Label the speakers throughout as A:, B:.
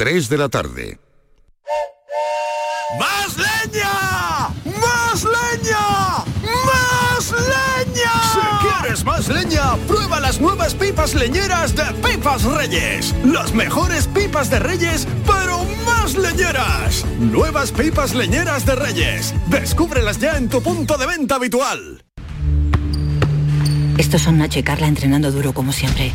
A: 3 de la tarde.
B: ¡Más leña! ¡Más leña! ¡Más leña! Si quieres más leña, prueba las nuevas pipas leñeras de Pipas Reyes. Las mejores pipas de Reyes, pero más leñeras. Nuevas pipas leñeras de Reyes. Descúbrelas ya en tu punto de venta habitual.
C: Estos son Nacho y Carla entrenando duro como siempre.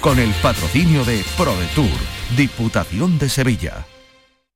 D: con el patrocinio de ProDetour, Diputación de Sevilla.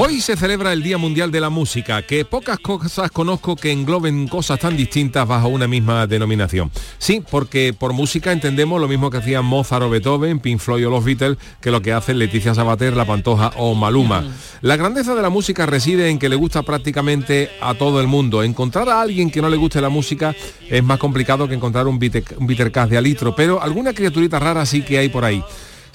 E: Hoy se celebra el Día Mundial de la Música, que pocas cosas conozco que engloben cosas tan distintas bajo una misma denominación. Sí, porque por música entendemos lo mismo que hacían Mozart o Beethoven, Pink Floyd o los Beatles, que lo que hacen Leticia Sabater, La Pantoja o Maluma. La grandeza de la música reside en que le gusta prácticamente a todo el mundo. Encontrar a alguien que no le guste la música es más complicado que encontrar un cash de alitro, pero alguna criaturita rara sí que hay por ahí.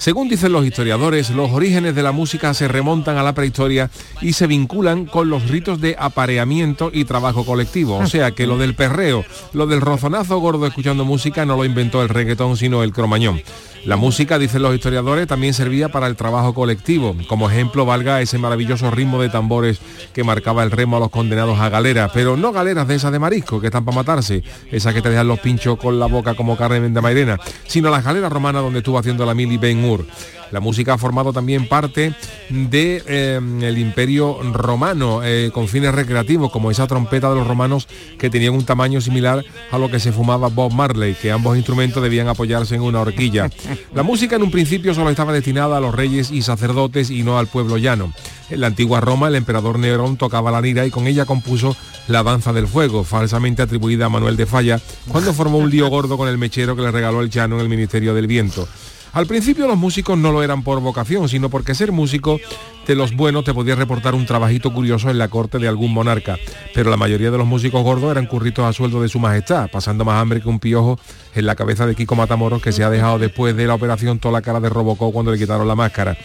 E: Según dicen los historiadores, los orígenes de la música se remontan a la prehistoria y se vinculan con los ritos de apareamiento y trabajo colectivo. O sea que lo del perreo, lo del rozonazo gordo escuchando música no lo inventó el reggaetón, sino el cromañón. La música, dicen los historiadores, también servía para el trabajo colectivo. Como ejemplo valga ese maravilloso ritmo de tambores que marcaba el remo a los condenados a galeras, pero no galeras de esas de marisco, que están para matarse, esas que te dejan los pinchos con la boca como Carmen de Mairena, sino las galeras romanas donde estuvo haciendo la Mili Ben Hur. La música ha formado también parte del de, imperio romano eh, con fines recreativos, como esa trompeta de los romanos que tenían un tamaño similar a lo que se fumaba Bob Marley, que ambos instrumentos debían apoyarse en una horquilla. La música en un principio solo estaba destinada a los reyes y sacerdotes y no al pueblo llano. En la antigua Roma el emperador Nerón tocaba la lira y con ella compuso la danza del fuego, falsamente atribuida a Manuel de Falla, cuando formó un lío gordo con el mechero que le regaló el llano en el Ministerio del Viento. Al principio los músicos no lo eran por vocación, sino porque ser músico de los buenos te podía reportar un trabajito curioso en la corte de algún monarca. Pero la mayoría de los músicos gordos eran curritos a sueldo de su majestad, pasando más hambre que un piojo en la cabeza de Kiko Matamoros que se ha dejado después de la operación toda la cara de Robocó cuando le quitaron la máscara.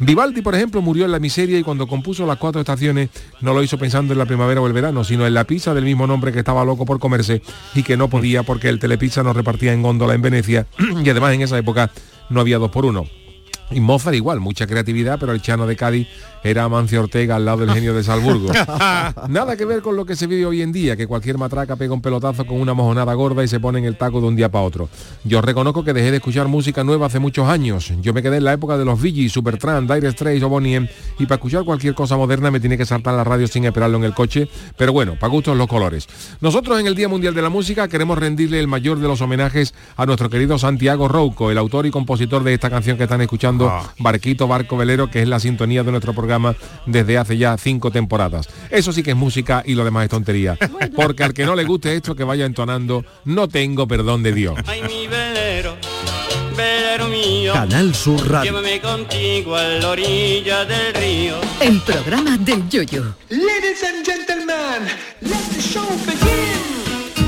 E: Vivaldi, por ejemplo, murió en la miseria y cuando compuso las cuatro estaciones no lo hizo pensando en la primavera o el verano, sino en la pizza del mismo nombre que estaba loco por comerse y que no podía porque el telepizza no repartía en góndola en Venecia y además en esa época no había dos por uno. Y Mozart igual, mucha creatividad, pero el Chano de Cádiz era Amancio Ortega al lado del genio de Salzburgo. Nada que ver con lo que se vive hoy en día, que cualquier matraca pega un pelotazo con una mojonada gorda y se pone en el taco de un día para otro. Yo reconozco que dejé de escuchar música nueva hace muchos años. Yo me quedé en la época de los Super Supertramp, Dire Straits o Bonnie M, y para escuchar cualquier cosa moderna me tiene que saltar la radio sin esperarlo en el coche, pero bueno, para gustos los colores. Nosotros en el Día Mundial de la Música queremos rendirle el mayor de los homenajes a nuestro querido Santiago Rouco, el autor y compositor de esta canción que están escuchando,
A: Ah.
E: Barquito Barco Velero, que es la sintonía de nuestro programa desde hace ya cinco temporadas. Eso sí que es música y lo demás es tontería. Porque al que no le guste esto, que vaya entonando, no tengo perdón de Dios.
F: Ay, mi velero, velero mío.
B: Canal Sur Radio.
F: Llévame contigo a la orilla del río.
G: El programa del yoyo.
H: Ladies and gentlemen, let the show begin.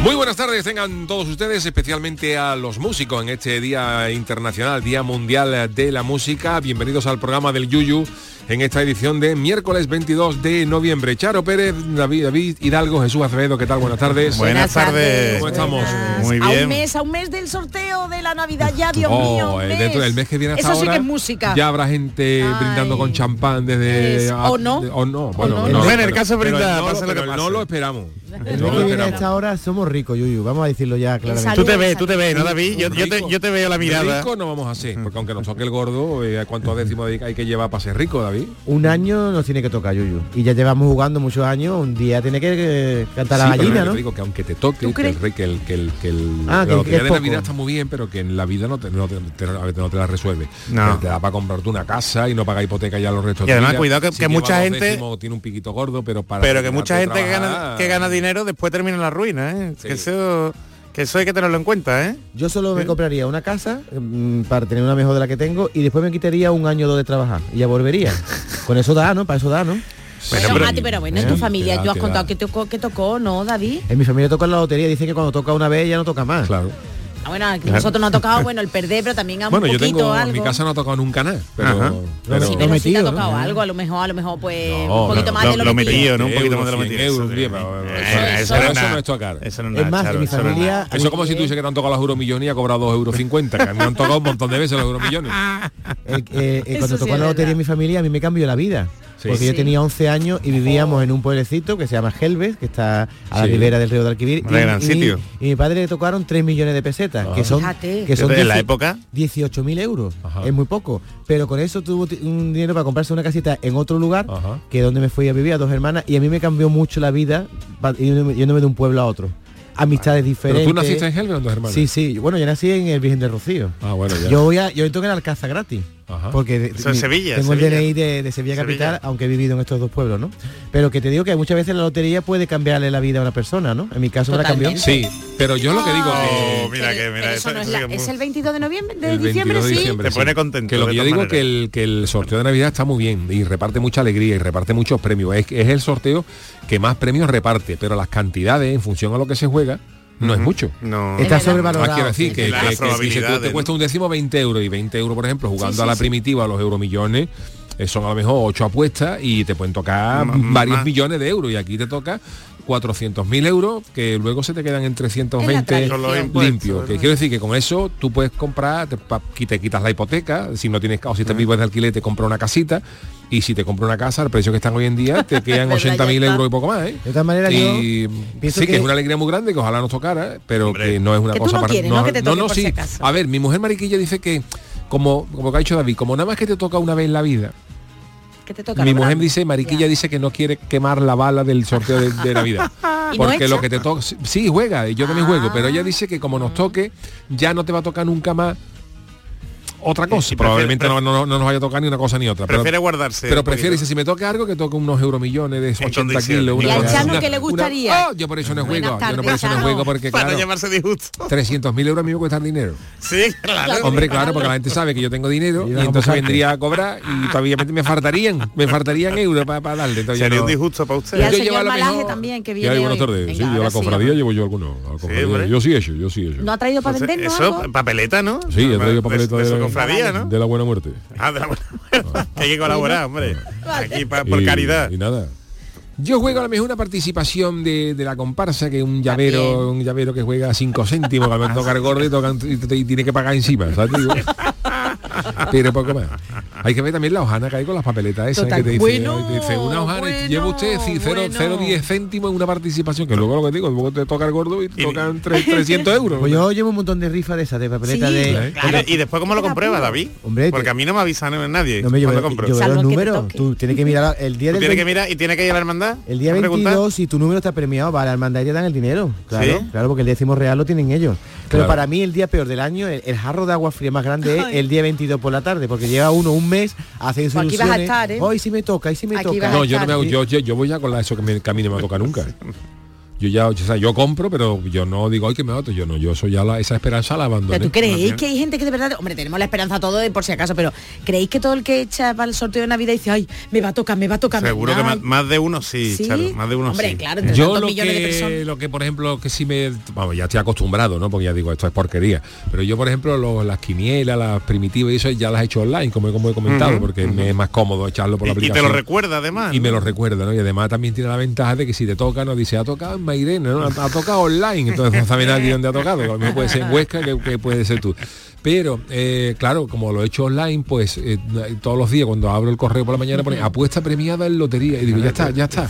E: Muy buenas tardes, tengan todos ustedes, especialmente a los músicos en este Día Internacional, Día Mundial de la Música. Bienvenidos al programa del Yuyu en esta edición de miércoles 22 de noviembre. Charo Pérez, David, David Hidalgo, Jesús Acevedo, ¿qué tal? Buenas tardes.
A: Buenas tardes.
E: ¿Cómo estamos?
A: Muy
I: A un
A: bien.
I: mes, a un mes del sorteo de la Navidad ya, Dios
E: Oh,
I: mío. un mes.
E: dentro del mes que viene hasta
I: Eso sí que es música.
E: Ya habrá gente brindando con champán desde...
I: Es-
E: a-
I: o no.
E: de- o no. Bueno,
I: no.
E: no,
A: Bueno, en el caso
E: pero
A: brinda,
E: no,
A: lo
E: No lo esperamos.
J: El
E: No
J: mes
E: lo
J: que viene a esta hora somos ricos, Yuyu. Vamos a decirlo ya claramente.
A: Tú te ves, tú te ves, ¿no, David? Yo, yo te, yo te veo la mirada.
E: Rico no vamos a ser, porque aunque nos toque el gordo, eh, ¿cuántos décimos hay que llevar para ser rico, David?
J: Un año nos tiene que tocar, Yuyu. Y ya llevamos jugando muchos años. Un día tiene que eh, cantar
E: Sí,
J: la
E: pero
J: gallina,
E: yo
J: ¿no?
E: te digo que aunque te toque,
J: ¿Tú
E: que el, rey- que el, que el, que el-
J: Ah,
E: la
J: que- que es
E: de
J: poco.
E: Navidad está muy bien, pero que en la vida no te, no te, te- no te la resuelve.
A: No.
E: Te da para comprarte una casa y no pagar hipoteca ya los restos
A: Y además,
E: de
A: cuidado que-
E: Si
A: que
E: lleva
A: mucha gente-
E: décimos, tiene un piquito gordo, pero para
A: Pero que mucha gente que
E: de
A: gana,
E: trabajar-
A: que gana dinero después termina en la ruina, ¿eh?
E: Sí.
A: Que, eso, que eso hay que tenerlo en cuenta, ¿eh?
J: Yo solo me compraría una casa mm, para tener una mejor de la que tengo y después me quitaría un año o dos de trabajar y ya volvería. Con eso da, ¿no? Para eso da, ¿no?
I: Bueno,
A: pero-
I: Mati, pero bueno, en
J: ¿Eh?
I: tu familia
E: Te da,
I: tú has contado que tocó, que tocó, ¿no, David?
J: En mi familia toca la lotería. Dicen que cuando toca una vez ya no toca más.
E: Claro.
I: Ah, bueno, aquí nosotros nos ha tocado, bueno, el perder, pero también a un
E: Bueno, yo
I: poquito
E: tengo, en
I: algo.
E: mi casa no ha tocado nunca nada, pero, pero-
I: sí, pero sí te ha
J: ¿no?
I: tocado algo, a lo mejor, a lo mejor pues
E: No,
I: un poquito
E: no,
I: más
A: lo-
I: de lo,
A: lo
I: metido.
A: metido, ¿no? Un poquito más de lo
E: Euros,
A: metido.
E: 100 euros,
A: Eso Eh, eso
E: eso
A: no
E: no
A: es
E: tocar.
A: Eso no es
J: más, en mi
A: no
J: familia...
E: Eso es como si tú dices que te han tocado los euromillones y ha cobrado dos euros cincuenta, que a mí me han tocado un montón de veces los euromillones.
J: El- eh, eh, cuando tocó la lotería en mi familia, a mí me cambió la vida.
E: Sí.
J: Porque yo tenía 11 años y vivíamos en un pueblecito que se llama Gelbes, que está a la
E: Sí.
J: ribera del río de Alquivir.
A: Gran
J: y,
A: sitio.
J: y mi padre le tocaron 3 millones de pesetas,
E: Ah.
J: que son,
I: Fíjate.
J: que son
A: Desde la
J: 10
A: época.
J: 18.000 euros.
E: Ajá.
J: Es muy poco. Pero con eso tuvo un dinero para comprarse una casita en otro lugar,
E: Ajá.
J: que es donde me fui a vivir a dos hermanas, y a mí me cambió mucho la vida yéndome, de un pueblo a otro. Amistades
E: Pero
J: diferentes.
E: tú naciste en Helve, dos hermanos.
J: Sí, sí. Bueno, yo nací en el Virgen de Rocío.
E: Ah, bueno, ya.
J: Yo voy a, yo entro en Alcázar gratis.
E: Ajá.
J: Porque de-
A: Eso es
J: mi-
A: Sevilla,
J: tengo
A: Sevilla.
J: el DNI de, de Sevilla Capital,
A: Sevilla.
J: aunque he vivido en estos dos pueblos, ¿no? Pero que te digo que muchas veces la lotería puede cambiarle la vida a una persona, ¿no? En mi caso me la cambió.
E: Sí, pero yo lo que digo
A: Oh,
E: que...
A: mira que eso,
I: eso no es, la- el 22 de noviembre, de
E: el
I: diciembre,
E: 22 de
I: sí.
A: Te pone contento,
E: Que lo que yo digo
A: maneras.
E: que el, que el sorteo de Navidad está muy bien y reparte mucha alegría y reparte muchos premios. Es, es el sorteo que más premios reparte, pero las cantidades en función a lo que se juega no es mucho.
A: No.
J: Está sobrevalorado.
E: Ah, quiero decir que,
A: Las
E: que- que si
A: probabilidades,
E: te, te cuesta un décimo 20 euros y 20 euros, por ejemplo, jugando
I: Sí, sí,
E: a la
I: sí.
E: primitiva, a los euromillones, eh, son a lo mejor ocho apuestas y te pueden tocar varios
A: más.
E: millones de euros y aquí te toca 400.000 euros que luego se te quedan en 320
I: tradición. Con los
A: impuestos,
E: limpios. Que quiero decir que con eso tú puedes comprar, te, pa- qui- te quitas la hipoteca, si no tienes o si te vives de alquiler te compras una casita y si te compras una casa al precio que están hoy en día te quedan
I: Verdad,
E: 80.000
I: ya está.
E: euros y poco más. ¿eh?
J: De todas maneras,
E: y
J: yo
E: sí que,
J: que-
E: es una alegría muy grande que ojalá nos tocara pero que no es una
I: Que tú
E: cosa
I: no
E: para
I: quieres, ¿no? Que te toque por si
E: sí
I: acaso.
E: a ver mi mujer mariquilla dice que como como que ha dicho David como nada más que te toca una vez en la vida
I: ¿Qué te toca?
E: mi mujer dice mariquilla
I: Ya.
E: dice que no quiere quemar la bala del sorteo de, de Navidad
I: ¿Y no
E: porque lo que te toca sí juega y yo también juego pero ella dice que como nos toque ya no te va a tocar nunca más otra cosa
A: y prefiere-
E: probablemente no, no- no nos vaya a tocar ni una cosa ni otra pero-
A: Prefiere guardarse.
E: pero prefiere, dice, si me toca algo, que toque unos euromillones de 80
A: condiciones.
E: kilos.
A: ¿Y
E: una
A: al
E: cosa-
A: Chano
I: qué le
E: una-
I: gustaría?
E: ¡Oh! yo por eso no juego. yo no por eso no juego porque,
A: Para
E: claro,
A: llamarse disgusto.
E: 300.000 euros a mí me cuesta dinero.
A: Sí, claro.
E: Hombre, claro, porque la gente sabe que yo tengo dinero y entonces vendría a cobrar y todavía me, faltarían, me faltarían euros para darle. Entonces yo
A: Sería
E: no-
A: un disgusto para usted.
I: Y al señor Malaje también, que
E: ¿Qué
I: viene?
E: Buenas tardes.
I: Venga,
E: sí, yo la cofradía llevo yo alguno. a la cofradía.
A: hombre.
E: yo sí he hecho, yo sí he hecho.
I: ¿No ha traído para vendernos
A: eso, papeleta, ¿no?
E: Sí, he traído papeleta
A: de, cofradía, ¿no?
E: de la buena muerte.
A: Ah, de la buena- que hay que colaborar, hombre. Aquí pa- por
E: Y-
A: caridad.
E: Y nada. Yo juego a lo mejor una participación de, de la comparsa, que es un llavero,
I: También.
E: un llavero que juega 5 céntimos, que me toca el gordo y, toca- y- y tiene que pagar encima. ¿sabes? Pero poco más. Hay que ver también la hojana que hay con las papeletas esas
I: Total,
E: que te dice,
I: bueno,
E: ay, te dice, una hojana,
I: bueno,
E: lleva usted sí, 0,
I: bueno.
E: 0,10 céntimos en una participación, que luego lo que digo, luego te toca el gordo y te tocan tres- 300 euros.
J: Pues yo llevo un montón de rifas de esas, de papeletas
E: Sí,
J: de...
E: claro.
A: ¿Y después cómo lo compruebas, David?
J: Hombre,
A: Porque a mí no me avisa nadie
J: No me veo-
A: compro.
J: yo veo los números. Tú tienes que mirar el día del
A: tienes que
J: 20
A: mirar y tiene que ir a la hermandad.
J: El día
A: a preguntar.
J: 22, si tu número está premiado, va a la hermandad y te dan el dinero. Claro,
A: ¿Sí?
J: claro, porque el décimo real lo tienen ellos. Pero
E: Claro.
J: para mí el día peor del año, el, el jarro de agua fría más grande es el día 22 por la tarde, porque lleva uno un mes a hacer
I: Pues aquí vas a
J: soluciones.
I: estar, ¿eh?
J: Hoy sí me toca, hoy sí me
I: Aquí
J: toca.
E: No, yo no me hago, yo, yo, yo voy ya con la, eso que, me, que a mí no me toca nunca. Yo ya, o sea, yo compro, pero yo no digo, ay, que me otro. Yo no, yo eso ya la, esa esperanza la abandoné.
I: Pero tú creéis que hay gente que de verdad, hombre, tenemos la esperanza todo de por si acaso, pero ¿creéis que todo el que echa para el sorteo de Navidad dice, ay, me va a tocar, me va a tocar?
A: Seguro que
I: va"?
A: más, más de uno sí,
I: ¿Sí?
A: Charo, más de uno
I: Hombre,
A: sí.
I: claro, entre
E: Yo
I: tantos
E: lo
I: millones de
E: que,
I: personas.
E: lo que, por ejemplo, que sí me... Vamos, ya estoy acostumbrado, ¿no? Porque ya digo, esto es porquería. Pero yo, por ejemplo, lo- las quinielas, las primitivas y eso ya las he hecho online, como, como he comentado, porque me es más cómodo echarlo por la
A: Y, y te lo recuerda además.
E: Y me
A: ¿no?
E: lo recuerda, ¿no? Y además también tiene la ventaja de que si te toca, nos dice, ha tocado Mairena, ¿no? Ha, tocado online, entonces no sabe nadie dónde ha tocado, mejor puede ser en Huesca, que, que puede ser tú. Pero, eh, claro, como lo he hecho online, pues eh, todos los días cuando abro el correo por la mañana pone apuesta premiada en lotería. Y digo, ya está, ya está.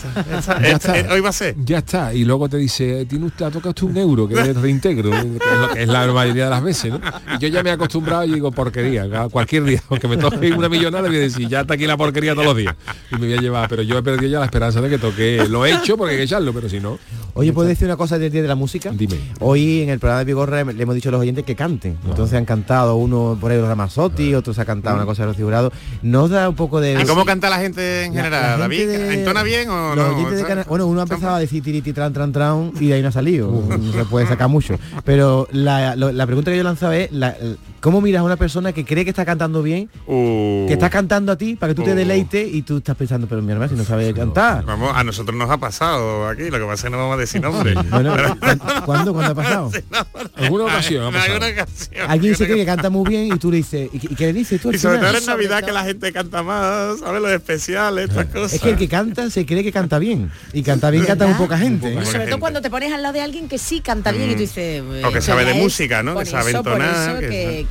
E: Ya está.
A: Eh, hoy va a ser.
E: Ya está. Y luego te dice, tiene usted, ha tocado un euro, que es reintegro, que es, lo que es la mayoría de las veces, ¿no? Y yo ya me he acostumbrado y digo, porquería, cualquier día, aunque me toque una millonada, voy a decir, ya está aquí la porquería todos los días. Y me voy a llevar, pero yo he perdido ya la esperanza de que toque. Lo he hecho porque hay que echarlo, pero si no.
J: Oye, ¿puedo decir una cosa del Día de la Música?
E: Dime.
J: Hoy en el programa de Vigorra le hemos dicho a los oyentes que canten. Entonces han cantado uno por ahí Ramazzotti, otros ha cantado una cosa de Rocío Jurado. Nos da un poco de...
A: ¿Y cómo canta la gente en
J: La-
A: general,
J: la gente
A: David?
J: de-
A: ¿Entona bien o
J: Los
A: no?
J: oyentes de. Cana- bueno, uno ha empezado a decir tiriti tran tran tran y de ahí no ha salido. No se puede sacar mucho. Pero la, lo- la pregunta que yo he lanzado es la- ¿cómo miras a una persona que cree que está cantando bien,
A: Uh.
J: que está cantando a ti para que tú te
A: Uh.
J: deleites y tú estás pensando, pero mi hermano, si no sabe cantar?
A: Vamos, a nosotros nos ha pasado aquí, lo que pasa es que no vamos a decir nombre.
J: Bueno, ¿cu- ¿cuándo, ¿cuándo ha pasado?
E: Alguna ocasión ha
A: En
E: pasado.
A: alguna ocasión.
J: Alguien se cree que canta muy bien y tú le dices, ¿y, qué- y qué le dices tú
A: Y sobre
J: final?
A: todo en Navidad que la gente canta más, ¿sabes? Los especiales, estas cosas.
J: Es que el que canta se cree que canta bien. Y canta bien canta muy poca gente. ¿eh?
I: Sobre todo cuando te pones al lado de alguien que sí canta bien y tú dices
A: O que
I: eso
A: sabe de música, ¿no? Que sabe entonar,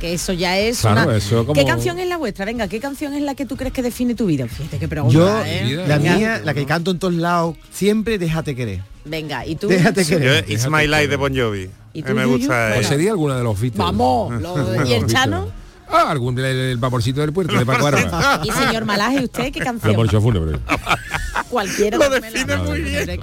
A: que-
I: eso ya es
E: Claro,
I: una
E: eso como-
I: ¿Qué canción es la vuestra? Venga, ¿qué canción es la que tú crees que define tu vida? Fíjate qué pregunta,
J: Yo,
I: ¿eh?
J: la
I: Venga.
J: mía, la que canto en todos lados, siempre déjate querer.
I: Venga, y tú
J: Déjate
A: Yo,
J: querer.
A: It's My Life de Bon Jovi.
I: ¿Y tú,
A: mí me
I: Yuyu?
A: gusta.
E: O
A: eh,
E: sería alguna de los Beatles.
I: Vamos, lo- ¿y el Chano?
E: Ah, algún el, el vaporcito del puerto de Paco Arba.
I: Y señor Malaje, ¿usted qué canción?
E: fúnebre.
I: Cualquiera.
A: Lo define
I: la-
A: muy bien.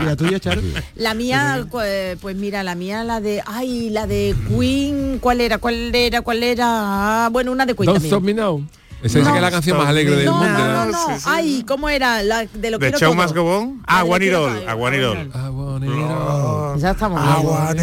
J: ¿Y la tuya, Charo?
I: La mía, cu- pues mira, la mía, la de, ay, la de Queen, ¿cuál era? ¿Cuál era? ¿Cuál era? Ah, bueno, una de Queen
E: Don't. Stop Me Now. Esa que es la canción más alegre del
I: No,
E: mundo.
I: no, no,
E: ¿no?
I: no. Ay, ¿cómo era? La de lo
A: The
I: quiero
A: Show
I: todo.
A: Must Go On. Ah,
I: de
A: One It All. A all.
I: Ya estamos.
A: All.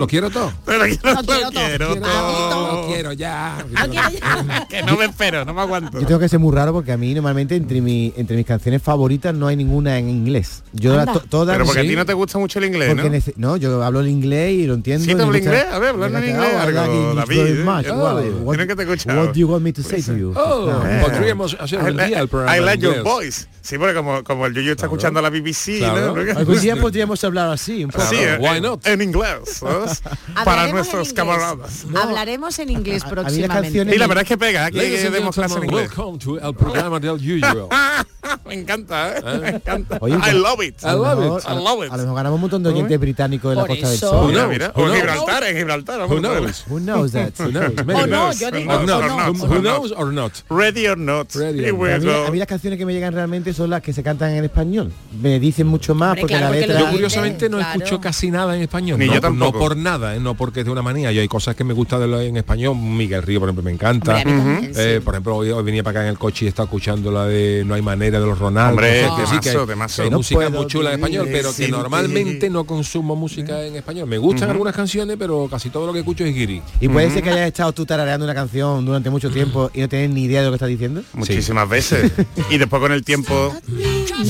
E: Lo quiero todo.
A: Lo quiero,
I: Lo quiero
A: quiero todo.
E: todo. Lo quiero ya.
I: Ah, quiero ya.
A: Que no me espero, no me aguanto.
J: Yo tengo que ser muy raro porque a mí normalmente entre, mi, entre mis canciones favoritas no hay ninguna en inglés. Yo to- todas...
A: Pero porque a
J: sí,
A: ti no te gusta mucho el inglés,
J: porque
A: ¿no?
J: no, yo hablo el inglés y lo entiendo.
A: Sí, te hablo inglés. A ver, hablando en inglés algo, David, ¿eh? Oh, tienen que te escuchar.
J: What do you want me to say to you?
E: Oh,
J: No.
E: podríamos hacer
A: I,
E: un día el programa
A: I like your voice. Sí, porque como, como el Yuyu está escuchando la BBC,
E: Claro.
A: ¿no?
J: Algún día podríamos hablar así, un poco.
A: Sí,
E: Claro,
A: en-
E: why not?
A: En inglés, ¿sabes? Para
I: en
A: nuestros
I: inglés.
A: camaradas.
I: Hablaremos en inglés próximamente.
A: Y la verdad es que pega, aquí
E: Ladies and
A: demos clase en inglés.
E: welcome to el programa del usual.
A: Me encanta, ¿eh? Me encanta.
J: Oye,
A: I love it.
E: I love it.
J: a,
A: I love it.
J: a lo mejor ganamos un montón de oyentes británicos de la Costa del. Sol.
A: Mira, O en
E: knows?
A: Gibraltar, en Gibraltar.
E: Who knows?
J: Who knows that?
E: Who knows?
I: O
E: Maybe.
I: no, yo digo,
E: Or not.
I: no,
E: Who-
I: o
E: Who
I: no.
E: knows or not?
A: Ready or not.
E: Ready or
J: A mí, las canciones que me llegan realmente son las que se cantan en español. Me dicen mucho más porque la letra...
E: Curiosamente no
I: Claro.
E: escucho casi nada en español.
A: Ni
E: no,
A: yo tampoco.
E: no por nada, ¿eh? no porque es de una manía. Yo hay cosas que me gusta de lo en español. Miguel Río, por ejemplo, me encanta.
I: Hombre, también,
E: Eh,
I: sí.
E: por ejemplo, hoy, hoy venía para acá en el coche y estaba escuchando la de No hay manera de los Ronaldo.
A: Hombre,
E: que sí, que
A: temazo,
E: que hay
A: No
E: música muy chula en español, pero que normalmente no consumo música en español. Me gustan algunas canciones, pero casi todo lo que escucho es guiri.
J: Y puede ser que hayas estado tú tarareando una canción durante mucho tiempo y no tienes ni idea de lo que estás diciendo.
A: Muchísimas veces. Y después con el tiempo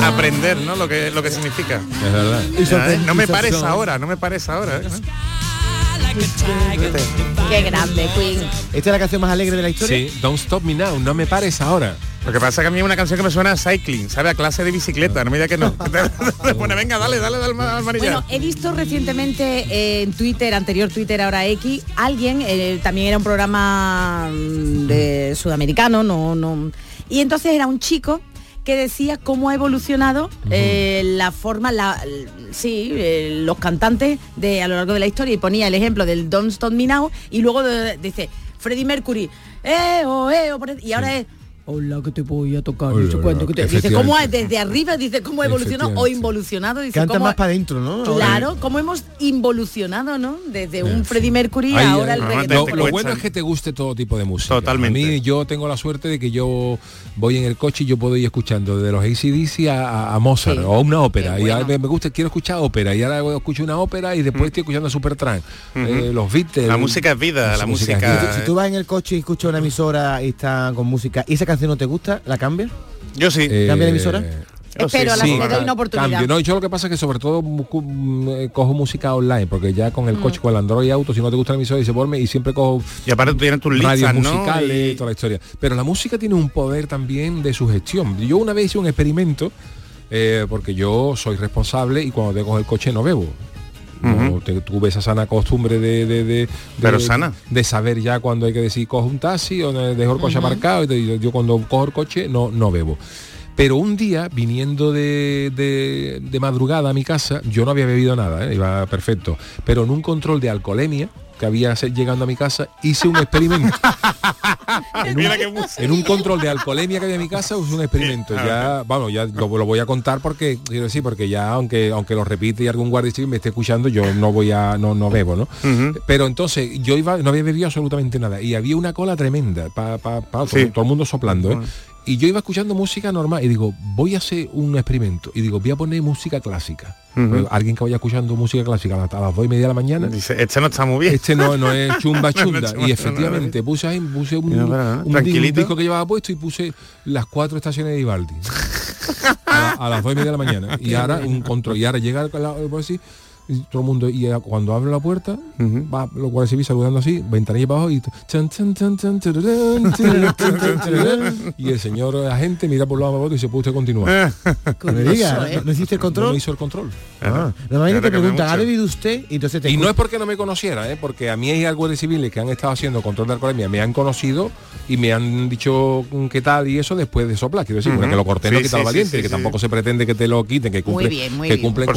A: aprender, ¿no? Lo que, lo que significa.
E: Es verdad.
A: ¿Eh? No me pares ahora, no me pares ahora. ¿eh?
I: Qué grande, Queen.
J: ¿Esta es la canción más alegre de la historia?
E: Sí, Don't Stop Me Now, no me pares ahora.
A: Lo que pasa es que a mí es una canción que me suena a cycling, ¿sabe? A clase de bicicleta, no me diga que no. Pone, venga, dale, dale, dale al manillar.
I: Bueno, he visto recientemente eh, en Twitter, anterior Twitter, ahora X, alguien, eh, también era un programa mm, de sudamericano, no, no. Y entonces era un chico que decía cómo ha evolucionado eh, la forma, la, sí, eh, los cantantes de a lo largo de la historia y ponía el ejemplo del Don't Stop Me Now y luego de- dice Freddie Mercury, eh, oh, eh, oh, y ahora es Hola, que te voy a tocar,
J: Hola,
I: cuánto, que te-". Dice, ¿cómo desde arriba? Dice, ¿cómo ha evolucionado o involucionado? Dice,
J: Canta
I: ¿cómo
J: más para adentro, ¿no?
I: Claro, cómo hemos involucionado, ¿no? Desde un Freddie Mercury
E: Ahí,
I: ahora el
E: lo,
I: reggaetón.
E: lo bueno es que te guste todo tipo de música. Totalmente. A mí yo tengo la suerte de que yo voy en el coche y yo puedo ir escuchando desde los ACDC a, a- Mozart
A: Sí.
E: o a una ópera. Y ahora
A: bueno.
E: me gusta, quiero escuchar ópera. Y ahora escucho una ópera y después estoy escuchando Supertramp. eh, los Beatles.
A: La música es vida, la música-
E: es
J: Si, si tú vas en el coche y escuchas una emisora y está con música y esa canción no te gusta, ¿la cambias?
A: Yo sí.
J: ¿Cambia de emisora?
I: Espero, a la- le doy una oportunidad.
E: Cambio. No, yo lo que pasa es que sobre todo mm, eh, cojo música online, porque ya con el coche, con el Android Auto, si no te gusta la emisora, dice ponme y siempre cojo
A: Y aparte tú tienes tus listas, ¿no?
E: musicales
A: Y-
E: toda la historia. Pero la música tiene un poder también de sugestión. Yo una vez hice un experimento, eh, porque yo soy responsable y cuando tengo el coche no bebo. No, te- tuve esa sana costumbre de, de, de- de-
A: Pero sana.
E: de saber ya cuando hay que decir cojo un taxi o dejo el coche aparcado y te- yo, yo cuando cojo el coche no, no bebo. Pero un día, viniendo de, de- de madrugada a mi casa, yo no había bebido nada, ¿eh? iba perfecto. Pero en un control de alcoholemia, que había llegando a mi casa, hice un experimento. en, un, en un control de alcoholemia que había en mi casa, hice un experimento. Ya, vamos, ya lo, lo voy a contar porque, quiero decir, porque ya aunque aunque lo repite y algún guardia civil me esté escuchando, yo no voy a, no, no bebo, ¿no? Pero entonces yo iba, no había bebido absolutamente nada. Y había una cola tremenda, para todo,
A: Sí.
E: todo el mundo soplando, ¿eh? Y yo iba escuchando música normal y digo, voy a hacer un experimento. Y digo, voy a poner música clásica. Pues, alguien que vaya escuchando música clásica a las, dos y media de la mañana.
A: Dice, este no está muy bien.
E: Este no, no es chumba
A: No, no
E: chunda.
A: chumba
E: y efectivamente puse ahí, puse un, un, disco que llevaba puesto y puse las cuatro estaciones de Ivaldi. a, la- a las dos y media de la mañana. Y ahora un control. Y ahora llega la- por así, y todo el mundo, y eh, cuando abre la puerta, va los guardias civiles saludando así, ventanilla para abajo y chan, y el señor agente mira por lado y dice, puede usted continuar.
J: No me diga, ¿no, no hiciste el control?
E: No me hizo el control.
J: Ah, normalmente te preguntan, ¿ha bebido usted? Y entonces te
E: Y no es porque no me conociera, ¿eh? porque a mí hay guardias civiles que han estado haciendo control de alcoholemia, me han conocido y me han dicho mm, qué tal y eso después de soplar. Quiero decir,
A: Ujú.
E: porque lo corté
A: Sí,
E: no quita
A: sí,
E: valiente,
A: sí, sí,
E: que
A: sí.
E: tampoco se pretende que te lo quiten, que cumple,
I: bien, muy
E: que
I: bien.
E: cumplen con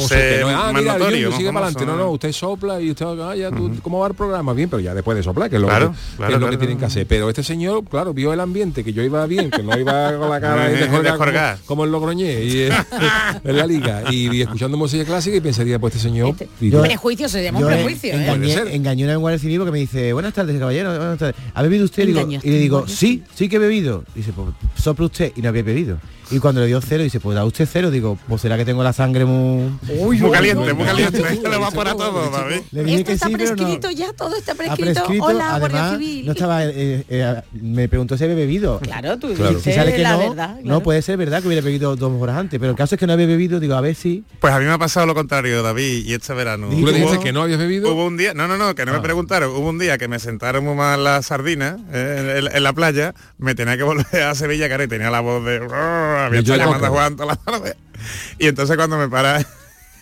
E: para adelante. No,
A: ¿no?
E: usted sopla y usted, ah, ya, tú, ¿cómo va el programa? Bien, pero ya después de soplar, que es lo,
A: Claro,
E: que,
A: claro,
E: que es lo
A: claro,
E: que tienen que hacer. Pero este señor, claro, vio el ambiente, que yo iba bien, que no iba con la cara
A: Eh,
E: como, como el Logroñé y, eh, en la liga. Y, y escuchando música clásica y pensaría, pues este señor... y-
J: Yo-
I: Prejuicio, se llama un
J: Yo
I: prejuicio, ¿eh?
E: Puede
J: engañé,
E: ser.
J: engañé a un guardia civil que me dice, buenas tardes, caballero, buenas tardes. ¿Ha bebido usted? Y, digo- y le digo, sí, sí que he bebido. Dice, pues sopla usted y no había bebido. Y cuando le dio cero, dice, pues da usted cero. Digo, pues será que tengo la sangre muy...
A: muy caliente, muy caliente.
E: Uy,
A: Le va para todo, David.
J: Le dije
I: Esto
J: que
I: está
J: sí, pero no.
I: prescrito ya, todo está
J: Ha
I: prescrito.
J: prescrito,
I: Hola, Guardia Civil.
J: no estaba, eh, eh, me preguntó si había bebido.
I: Claro, tú
J: Si sale que
I: la
J: no,
I: verdad.
J: no puede ser verdad que hubiera bebido dos horas antes, pero el caso es que no había bebido, digo, a ver si...
A: Pues a mí me ha pasado lo contrario, David, y este verano.
E: ¿Tú le
J: Hubo-
E: dijiste que no habías bebido?
A: Hubo un día, no, no, no, que no me
J: Ah.
A: preguntaron. Hubo un día que me sentaron muy mal las sardinas eh, en, en la playa, me tenía que volver a Sevilla, cara, y tenía la voz de. Había estado llamando a. Juan toda la tarde. Y entonces cuando me para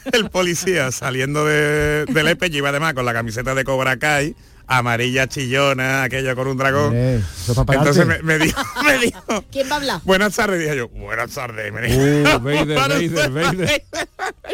A: el policía saliendo de, del EPE, iba además con la camiseta de Cobra Kai, amarilla chillona, aquella con un dragón.
J: Para
A: Entonces me, me dijo, me dijo,
I: ¿Quién va a hablar?
A: buenas tardes, dije yo, buenas tardes. Me dijo,
E: Uh, Vader,
A: "Para
E: Vader,
A: usted".
E: Vader.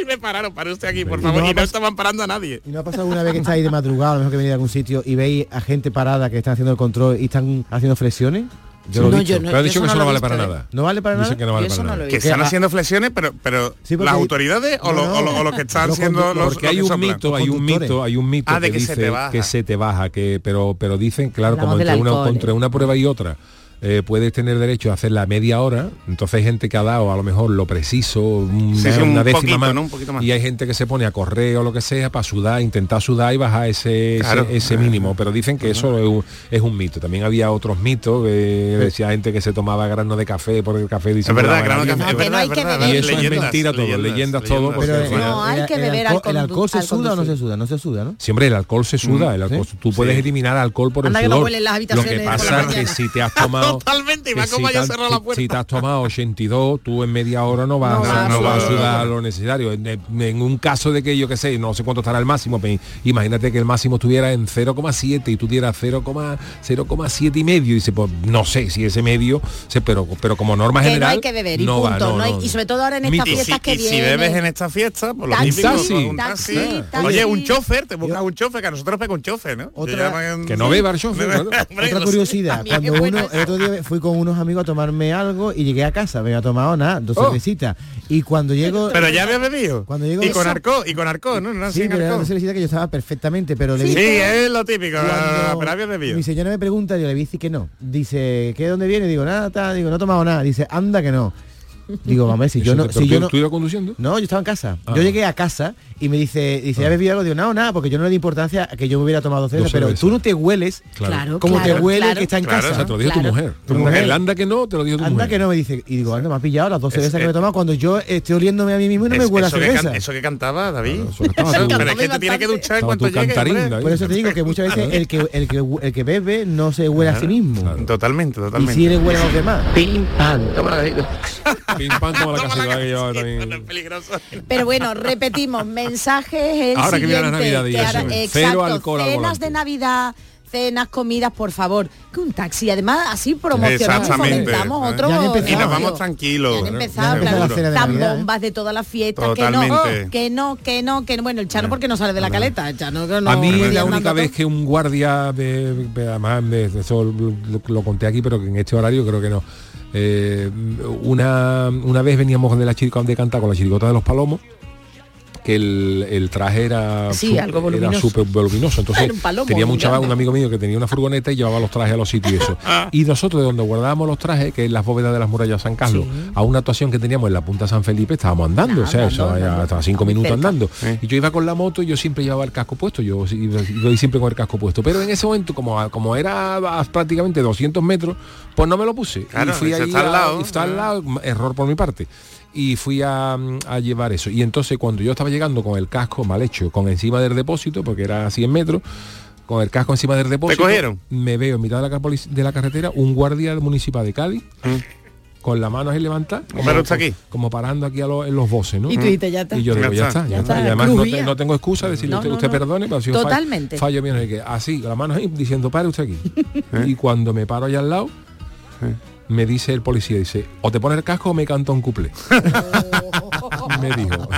A: Y me pararon, para usted aquí, por
J: Y
A: favor.
J: no
A: Y no estaban parando a nadie.
J: ¿Y no ha pasado alguna vez que estáis de madrugada, a lo mejor que venís de algún sitio y veis a gente parada que están haciendo el control y están haciendo flexiones? Yo lo he
I: No,
J: visto.
I: yo no-
E: Pero ha dicho que
I: no
E: eso
I: lo
E: no vale para nada.
J: ¿No vale para nada?
E: Dice que no vale para nada.
I: lo
A: Que están haciendo flexiones, pero, pero
J: Sí,
A: las autoridades o,
J: No,
A: lo- o lo- o los que están
J: condu-
A: los
E: porque hay
A: que
E: un mito, hay un mito, hay un mito
A: Ah,
E: que,
A: que se
E: dice
A: te baja.
E: que se te baja, que pero pero dicen, claro, como
I: Hablamos
E: entre una,
I: alcohol,
E: entre una prueba y otra. Eh, puedes tener derecho a hacer la media hora, entonces hay gente que ha dado a lo mejor lo preciso, una,
A: Sí, sí, un
E: una décima
A: poquito,
E: más,
A: ¿no? Un poquito más.
E: y hay gente que se pone a correr o lo que sea para sudar, intentar sudar y bajar ese, ese-
A: Claro.
E: ese, mínimo, pero dicen que eso es un, es un mito. También había otros mitos, eh, decía gente que se tomaba granos de café por el café
A: Es verdad, grano de café, es verdad, es verdad.
E: Y eso es
A: Leyendas,
E: mentira todo, leyendas todo, porque
J: Pero
E: final-
I: No, hay
J: el-
I: que beber
J: alcohol,
I: al
J: ¿El alcohol se suda o no se suda? No se suda, ¿no?
E: Siempre el alcohol se suda,
J: Mm,
E: el alcohol,
J: ¿sí?
E: tú puedes
A: Sí.
E: eliminar alcohol por el
I: que no
E: sudor. Lo
I: habitaciones
E: que pasa es que si te has tomado
A: Totalmente, y
E: que
A: como
E: si
A: haya cerrado la
E: si-
A: puerta.
E: Si te has tomado 82, tú en media hora no vas,
A: No vas a
E: no vas a
A: sudar.
E: lo necesario. En, en un caso de que yo que sé, no sé cuánto estará el máximo, pero imagínate que el máximo estuviera en 0,7 y tú tieras 0,0, 0,7 y medio. Y dice, pues no sé si ese medio, sé, pero, pero como norma
I: Que no
E: general.
I: hay que beber y
E: no va,
I: punto.
E: no,
I: no hay-
E: no.
I: y sobre todo ahora en estas fiestas que
A: si
I: vienen.
A: bebes en esta fiesta, por lo
I: Taxi,
E: taxi,
A: un
I: taxi.
A: Oye, un chofer, te buscas un chofer, que a nosotros pega un chofer, ¿no?
J: Otra-
E: Que no beba el chofer,
J: Otra curiosidad,
A: sé.
J: cuando uno, el otro día fui con unos amigos a tomarme algo y llegué a casa, me había tomado nada, dos
A: Oh.
J: cervecitas. Y cuando llego...
A: Pero ya había bebido.
J: Cuando llego...
A: Y con arco, y con arco, ¿no? no
J: Sí, pero era
A: arco.
J: una cervecita que yo estaba perfectamente, pero le
A: Sí, es lo típico,
J: Cuando
A: pero había bebido.
J: Mi señora me pregunta, yo le dije que no. Dice, ¿qué de dónde viene? Digo, nada. Digo, no he tomado nada. Dice, anda que no. Digo, mamá, si yo no... Si yo no
E: ¿Tú ibas conduciendo?
J: no, yo estaba en casa.
E: Ah.
J: Yo llegué a casa y me dice, dice, ¿ya has bebido algo? Digo, no, nada, porque yo no le di importancia a que yo me hubiera tomado cerveza,
E: Dos
J: pero tú no te hueles
E: Claro.
J: como
I: claro,
J: te huele
I: claro.
J: que está en
A: Claro,
J: casa.
E: O sea, te lo dijo
I: Claro.
E: tu mujer.
J: Tu mujer.
E: El anda que no, te lo dijo tu
J: Anda
E: mujer.
J: que no me dice. Y digo, anda, me ha pillado las dos
A: Es-
J: cervezas que me he tomado cuando yo estoy oliéndome a mí mismo y no me huele a cerveza.
A: eso que cantaba, David. pero es que te tiene que duchar llegue.
J: Por eso te digo que muchas veces el que, el que, el que bebe no se huele a sí mismo.
A: Totalmente,
J: Y
A: totalmente.
J: si le huele a los demás.
E: Pim pam, toma la caseta que llevaba también.
I: Pero bueno, repetimos, mensajes el
E: Ahora que viene la
I: siguiente,
E: Navidad y
I: que
E: eso,
I: ahora-
E: ¿eh?
I: exacto,
E: Cero alcohol al
I: cenas de Navidad, cenas, comidas, por favor, que un taxi, además así promocionamos y
A: Exactamente.
I: fomentamos
A: ¿eh?
I: otro
J: Ya han empezado.
A: Y nos vamos tranquilos.
I: Ya han
A: Claro.
I: empezado,
J: Navidad, ¿eh?
I: bombas de todas las fiestas, que no,
A: Totalmente.
I: que no, que no, que no. Bueno, el Chano porque no sale de la caleta, el Chano que no
E: a mí
I: no
E: la única vez que un guardia de, de- además de- eso lo, lo- lo conté aquí pero que en este horario creo que no Eh, una una vez veníamos de la chirica de cantar con la chirigota de los palomos que el, el traje era
I: Sí,
E: súper voluminoso. Entonces
I: Era un palomo
E: tenía
I: muy
E: un chaval,
I: grande.
E: un amigo mío que tenía una furgoneta y llevaba los trajes a los sitios y eso. Y nosotros de donde guardábamos los trajes que es las bóvedas de las murallas de San Carlos a una actuación que teníamos en la punta de San Felipe estábamos andando
I: Ah,
E: o sea
I: andando,
E: eso
I: andando.
E: hasta cinco minutos
I: cerca.
E: andando. Y yo iba con la moto y yo siempre llevaba el casco puesto yo iba, iba siempre con el casco puesto. Pero en ese momento como, como era a prácticamente 200 metros pues no me lo puse.
A: Claro,
E: y fui
A: está al lado.
E: está al lado error por mi parte y fui a, a llevar eso y entonces cuando yo estaba llegando con el casco mal hecho con encima del depósito porque era a 100 metros con el casco encima del depósito
A: cogieron?
E: me veo en mitad de la, de la carretera un guardia municipal de Cádiz con la mano ahí levantada como,
A: aquí.
E: parando aquí a los- en los voces ¿no?
I: Y tú dices, ya está.
E: y yo digo,
A: Ya
E: ya,
A: está.
E: está, ya, está.
I: está,
E: Y además no, te- tengo excusa de decirle
I: No,
E: usted,
I: no,
E: usted
I: no.
E: perdone, pero ha sido un fallo-
I: Totalmente.
E: fallo mío. Así, la mano ahí diciendo, pare usted aquí. y cuando me paro allá al lado, me dice el policía, dice, o te pone el casco o me canta un cuplé. me dijo.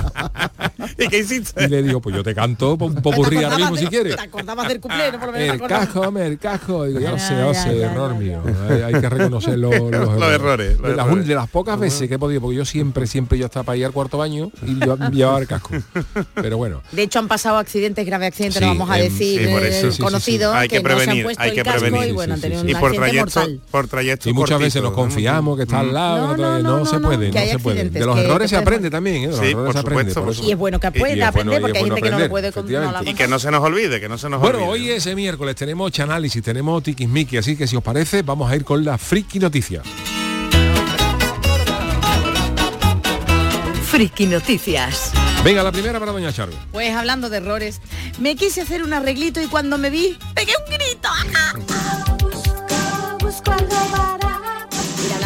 A: ¿Y qué hiciste?
E: Y le digo, pues yo te canto un poco
I: ¿Te
E: ritmo
I: acordabas
E: si
I: de-
E: quieres.
I: ¿Te acordabas del cumple? No, por lo menos
E: El casco, hombre, el casco. Digo, ya lo
I: Ya,
E: sé, ya, sé,
I: ya,
E: error
I: ya,
E: mío. Hay, hay que reconocer los, los
A: Los errores, los
E: de, las,
A: errores.
E: de las pocas veces que he podido, porque yo siempre, siempre yo estaba para ir al cuarto baño y yo llevaba el casco. Pero bueno.
I: De hecho han pasado accidentes, graves accidentes,
E: Sí,
I: no vamos a
E: em,
I: decir
A: sí, por
I: eh.
A: Sí, sí, sí.
I: conocidos
A: Hay que
I: que, no se han
A: prevenir,
I: puesto
A: hay
I: el
A: que
I: casco
A: prevenir.
I: y bueno, han tenido
E: sí.
A: Y
I: un
A: por trayecto,
I: mortal.
A: por trayecto
E: Y muchas
A: cortito,
E: veces nos
A: ¿no?
E: confiamos que está al lado,
I: No, no,
E: se puede, no se puede. De los errores se aprende también. De los
A: Sí,
E: errores se aprende.
I: Y es bueno que aprender,
E: bueno- y
I: porque hay
E: bueno
I: gente que no lo
E: aprender,
I: puede con- no la
E: efectivamente.
A: Y que no se nos olvide, que no se nos
E: Bueno,
A: olvide.
E: hoy es miércoles, tenemos análisis, tenemos tiquismiqui, así que si os parece, vamos a ir con la friki noticia.
G: Friki Noticias.
E: Venga, la primera para Doña Charo.
I: Pues hablando de errores, me quise hacer un arreglito y cuando me vi, pegué un grito.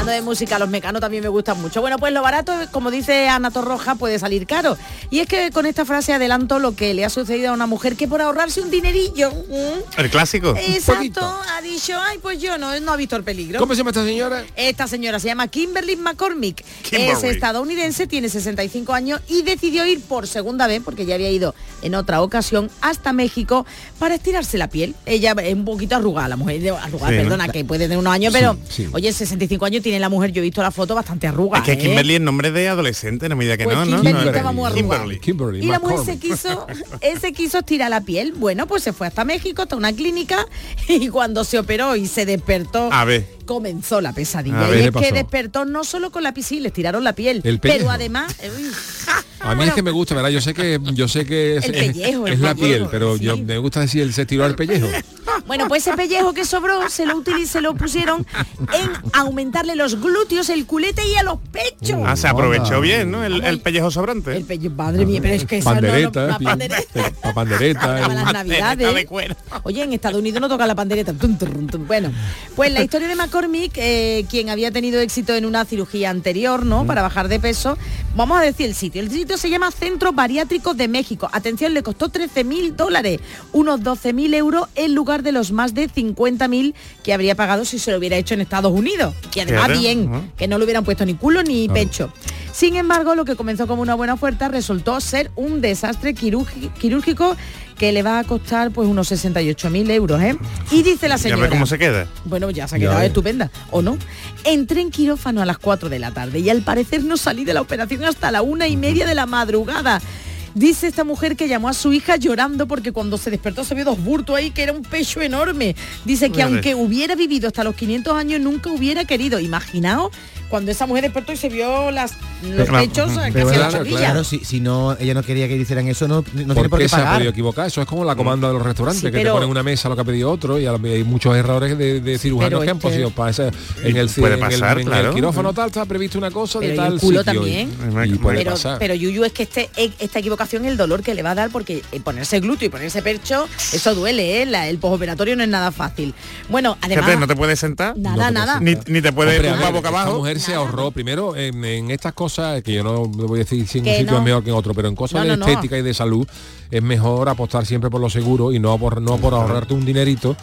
I: Hablando de música, los mecanos también me gustan mucho. Bueno, pues lo barato, como dice Ana Torroja, puede salir caro. Y es que con esta frase adelanto lo que le ha sucedido a una mujer que por ahorrarse un dinerillo, ¿m?
A: El clásico.
I: exacto, ha dicho, ay, pues yo no, no ha visto el peligro.
E: ¿Cómo se llama esta señora?
I: Esta señora se llama Kimberly McCormick.
A: Kimberly.
I: Es estadounidense, tiene 65 años y decidió ir por segunda vez, porque ya había ido en otra ocasión, hasta México para estirarse la piel. Ella es un poquito arrugada, la mujer, arrugada,
A: Sí, ¿no?
I: perdona, que puede tener unos años, pero
E: Sí, sí.
I: oye, 65 años tiene la mujer, yo he visto la foto bastante arrugada.
A: Es que
I: ¿eh?
A: Kimberly es nombre de adolescente, no me diga que
I: Pues
A: no, ¿no?
I: Kimberly
A: no,
I: estaba muy arrugada.
A: Kimberly.
E: Kimberly.
I: Y la mujer se quiso, él se quiso estirar la piel. Bueno, pues se fue hasta México, hasta una clínica, y cuando se operó y se despertó,
A: A ver.
I: comenzó la pesadilla.
A: A
I: y es
E: ¿qué
I: que despertó no solo con la piscina, le tiraron la piel,
E: El
I: pero además... uy,
E: A mí es que me gusta, ¿verdad? Yo sé que yo sé que es,
I: El
E: es-
I: pellejo, el
E: es la piel, pero
I: sí.
E: yo me gusta decir el se tiró al pellejo.
I: Bueno, pues ese pellejo que sobró se lo utilizó, se lo pusieron en aumentarle los glúteos, el culete y a los pechos.
A: Ah, se aprovechó bien, ¿no? El, el pellejo sobrante.
I: El pellejo, madre mía, pero es que esa no-
E: Pandereta,
I: la
E: eh,
I: pandereta.
E: la pandereta.
I: Para
E: el-
I: las navidades. Oye, en Estados Unidos no toca la pandereta. Bueno, pues la historia de McCormick, eh, quien había tenido éxito en una cirugía anterior, ¿no? Para bajar de peso. Vamos a decir el sitio. El sitio se llama Centro Bariátrico de México. Atención, le costó 13 mil dólares, unos 12 mil euros en lugar de los más de 50 mil que habría pagado si se lo hubiera hecho en Estados Unidos. Y además bien, que no le hubieran puesto ni culo ni pecho. Sin embargo, lo que comenzó como una buena oferta resultó ser un desastre quirúrgi- quirúrgico que le va a costar pues unos 68 mil euros, ¿eh? Y dice la
A: Ya
I: señora...
A: ves cómo se queda.
I: Bueno, ya se ha
A: Ya
I: quedado estupenda, ¿o no? Entré en quirófano a las 4 de la tarde y al parecer no salí de la operación hasta la una y media de la madrugada. Dice esta mujer que llamó a su hija llorando porque cuando se despertó se vio dos burtos ahí que era un pecho enorme. Dice que aunque hubiera vivido hasta los 500 años nunca hubiera querido. Imaginaos cuando esa mujer despertó y se vio las, los
J: Claro,
I: pechos casi
J: pero claro, claro, si, si no ella no quería que hicieran eso, no, no tiene
E: ¿Por qué se ha podido equivocar? Eso es como la comanda de los restaurantes,
I: Sí,
E: que
I: pero-
E: te ponen una mesa lo que ha pedido otro y hay muchos errores de, de cirujanos
I: Pero
E: que han podido pasar. En el,
A: Puede
E: en el-
A: pasar,
E: en el
A: claro.
E: quirófano tal está previsto una cosa
I: Pero
E: de
I: y
E: tal
I: el culo
E: sitio.
I: también.
E: Y, y puede
I: pero,
E: pasar.
I: pero Yuyu es que este, esta equivocación el dolor que le va a dar porque eh, ponerse glúteo y ponerse percho eso duele ¿eh? La- el postoperatorio no es nada fácil bueno además
A: no te puedes sentar.
I: Nada, nada.
A: Ni, ni te puedes tumbar
E: ver,
A: boca abajo.
E: mujer se ahorró primero en, en estas cosas que yo no voy a decir si en un sitio
I: no.
E: es mejor que en otro pero en cosas
I: No,
E: de
I: no, no.
E: estética y de salud es mejor apostar siempre por lo seguro y no por no por ahorrarte un dinerito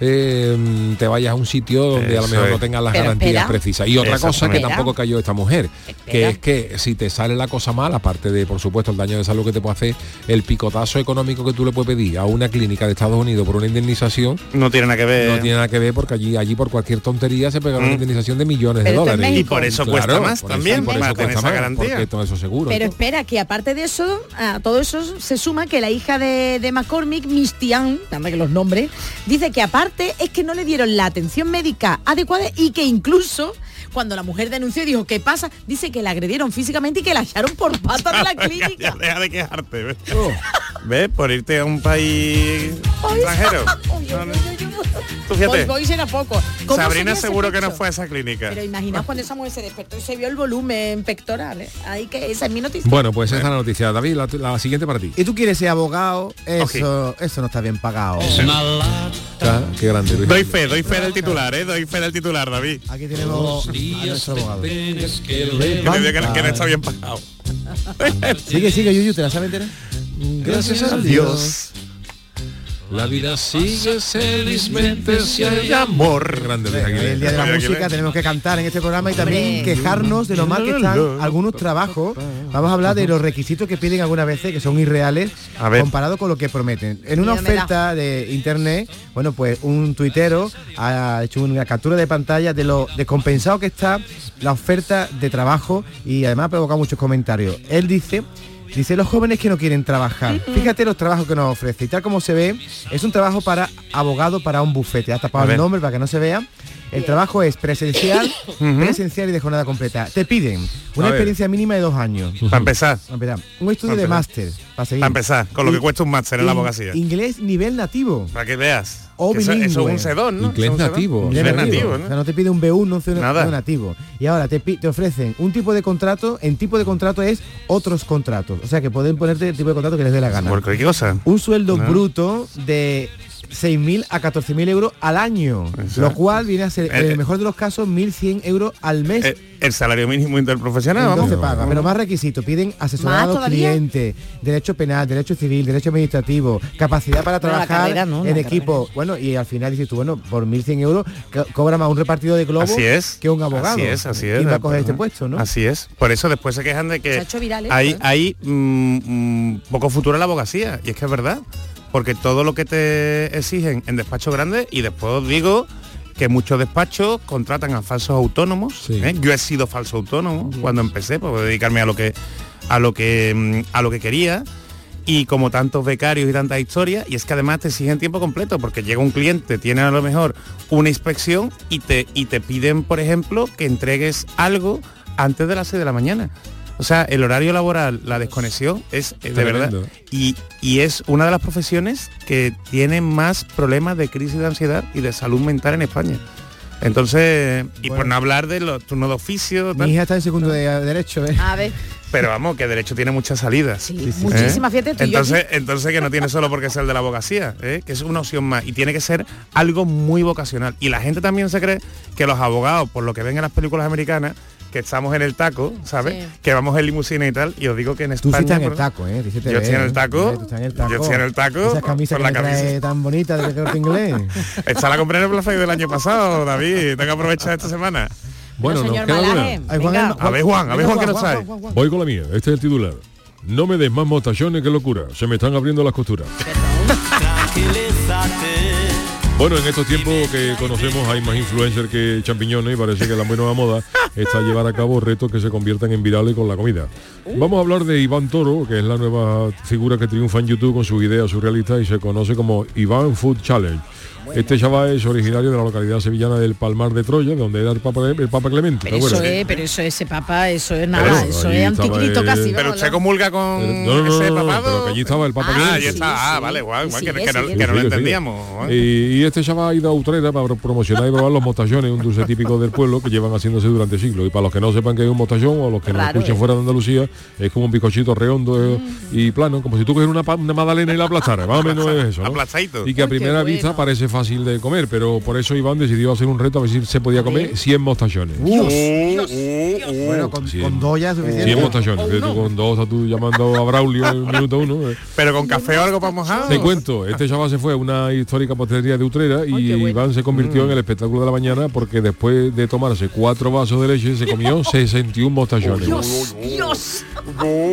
E: eh, te vayas a un sitio donde a lo mejor no tengas las
I: Pero
E: garantías
I: espera.
E: precisas y otra cosa que tampoco cayó esta mujer que es que si te sale la cosa mal aparte de por supuesto el daño de salud que te puede hacer el picotazo económico que tú le puedes pedir a una clínica de Estados Unidos por una indemnización
A: No tiene nada que ver.
E: no tiene nada que ver porque allí allí por cualquier tontería se pega una
A: Mm.
E: indemnización de millones
I: Pero
E: de dólares.
A: Y por eso cuesta más
E: por
A: también,
E: por eso cuesta
A: esa
E: más,
A: garantía.
E: porque todo eso seguro.
I: pero espera que aparte de eso a todo eso se suma que la hija de, de McCormick Mistian dame que los nombres dice que aparte es que no le dieron la atención médica adecuada y que incluso cuando la mujer denunció y dijo qué pasa dice que la agredieron físicamente y que la echaron por patas de la clínica
A: Ya deja de quejarte. ¿ves?
E: Oh.
A: ¿Ves? Por irte a un país extranjero. Tú fíjate.
I: boys era poco ¿Cómo
A: Sabrina seguro que no fue a esa clínica.
I: Pero imaginaos cuando esa mujer se despertó y se vio el volumen pectoral, ¿eh? Ahí que esa es mi noticia.
E: Bueno, pues esa es la noticia. David, la, la siguiente para ti.
J: Y tú quieres ser abogado, eso, eso no está bien pagado.
E: Ah, qué grande. Luis.
A: Doy fe, doy fe del titular, ¿eh? Doy fe del titular, David.
J: Aquí tenemos a nuestro abogado.
A: Que no está bien pagado.
J: Sigue, sigue, Yuyu, ¿te la sabes entera?
E: Gracias a Dios. La vida sigue felizmente si hay amor. Grande Luis Aguilera.
J: el día de la música, tenemos que cantar en este programa y también quejarnos de lo mal que están algunos trabajos. Vamos a hablar de los requisitos que piden algunas veces que son irreales
A: A ver.
J: comparado con lo que prometen. En una oferta de internet, bueno, pues un tuitero ha hecho una captura de pantalla de lo descompensado que está la oferta de trabajo y además ha provocado muchos comentarios. Él dice Dice los jóvenes que no quieren trabajar. Fíjate los trabajos que nos ofrece. Y tal como se ve, es un trabajo para abogado para un bufete. Ha tapado el nombre para que no se vea. El trabajo es presencial, presencial y de jornada completa. Te piden una experiencia mínima de dos años.
A: Para empezar.
J: Para empezar. Un estudio
A: Para
J: de máster. Para seguir.
A: Para empezar, con lo que cuesta un máster en la abogacía.
J: Inglés nivel nativo.
A: Para que veas.
J: O
A: Que eso, eso es
J: bilingüe.
A: un sedón, ¿no?
E: Inglés nativo.
J: Inglés
A: Inglés
J: nativo.
A: nativo,
J: O sea,
A: ¿no?
J: no te pide un B1, un C1
A: Nada.
J: un nativo. Y ahora te, te ofrecen un tipo de contrato, en tipo de contrato es otros contratos. O sea que pueden ponerte el tipo de contrato que les dé la gana.
A: ¿Por cosa?
J: Un sueldo
A: No.
J: bruto de 6.000 a 14.000 euros al año,
A: Exacto.
J: lo cual viene a ser,
A: Eh,
J: en
A: eh.
J: el mejor de los casos, 1.100 euros al mes.
A: Eh, el salario mínimo interprofesional,
J: Entonces
A: vamos.
J: paga, pero más requisitos, piden
I: ¿Más
J: asesorado cliente, derecho penal, derecho civil, derecho administrativo, capacidad para trabajar
I: carrera, ¿no?
J: en equipo. Bueno, y al final dices tú, bueno, por 1.100 euros co- cobra más un repartido de globos
A: Así es.
J: que un abogado.
A: Así es, así es.
J: ¿Quién va a coger este puesto, no?
A: Así es. Por eso después se quejan de
I: Se
A: que
I: ha hecho viral esto,
A: hay,
I: ¿eh?
A: hay mm, mm, poco futuro en la abogacía. Y es que es verdad. Porque todo lo que te exigen en despachos grandes, y después os digo que muchos despachos contratan a falsos autónomos.
E: Sí.
A: ¿eh? Yo he sido falso autónomo cuando empecé, por dedicarme a lo que a lo que mm, a lo que quería. Y como tantos becarios y tantas historias, y es que además te exigen tiempo completo, porque llega un cliente, tiene a lo mejor una inspección y te, y te piden, por ejemplo, que entregues algo antes de las 6 de la mañana. O sea, el horario laboral, la desconexión es eh, de verdad. Y, y es una de las profesiones que tiene más problemas de crisis de ansiedad y de salud mental en España. Entonces, y por no hablar de los turnos de oficio, tal,
J: Mi hija está en segundo de de derecho, ¿eh?
I: A ver,
A: pero vamos, que derecho tiene muchas salidas.
I: sí, muchísimas, fíjate, tú y yo
A: Entonces, entonces que no tiene solo porque ser de la abogacía, ¿eh? que es una opción más y tiene que ser algo muy vocacional. Y la gente también se cree que los abogados, por lo que ven en las películas americanas, que estamos en el taco, ¿sabes?
J: Sí.
A: Que vamos en limusina y tal, y os digo que en
J: Tú
A: España...
J: sí estás en el taco, ¿eh? Tú sí te
A: Yo estoy en
J: ves,
A: el taco,
J: ¿eh? En el taco.
A: yo estoy en el taco,
J: Esas camisas
A: la camisa.
J: tan bonitas del corte inglés.
A: Esta la compré en el Black Friday del año pasado, David, tengo que aprovechar esta semana.
E: Bueno, nos queda una.
A: A ver, Juan, a ver, Juan, que nos trae.
E: Voy con la mía, este es el titular. No me des más motachones que locura, se me están abriendo las costuras. Bueno, en estos tiempos que conocemos hay más influencers que champiñones y parece que la nueva moda está llevar a cabo retos que se conviertan en virales con la comida. Vamos a hablar de Iván Toro, que es la nueva figura que triunfa en YouTube con sus ideas surrealistas y se conoce como Iván Food Challenge. Este chaval es originario de la localidad sevillana del Palmar de Troya, donde era el Papa, el Papa Clemente. ¿te
I: Pero eso es, pero eso es ese papa, eso es nada,
E: Pero
I: eso
E: allí
I: es anticristo casi.
A: Pero usted comulga con
E: No, no, no,
A: ese papado.
E: pero que allí estaba el Papa
A: Ah,
E: Clemente.
A: ya está, ah, vale, Juan, Juan, que, que no,
E: Sí,
A: que no lo entendíamos.
E: Y, y este chaval ha ido a Utrera para promocionar y probar los mostachones, un dulce típico del pueblo que llevan haciéndose durante siglos. Y para los que no sepan que es un mostachón o los que no escuchen
I: ¿eh?
E: fuera de Andalucía, es como un bizcochito redondo eh, y plano, como si tú cogieras una, una magdalena y la aplastaras. Más o menos es eso. ¿no?
A: Aplastadito.
E: Y que a primera vista
A: bueno.
E: Parece fácil de comer, pero por eso Iván decidió hacer un reto a ver si se podía comer 100 mostachones.
J: Bueno, con, con dos ya es suficiente.
E: 100 mostachones. tú con dos estás tú llamando a Braulio en el minuto uno. eh.
A: Pero con café o algo para mojar.
E: Te cuento, este chaval se fue a una histórica pastelería de Utrera y Iván se convirtió
A: Mm.
E: en el espectáculo de la mañana porque después de tomarse cuatro vasos de leche se comió 61 mostachones.
I: Dios, Dios,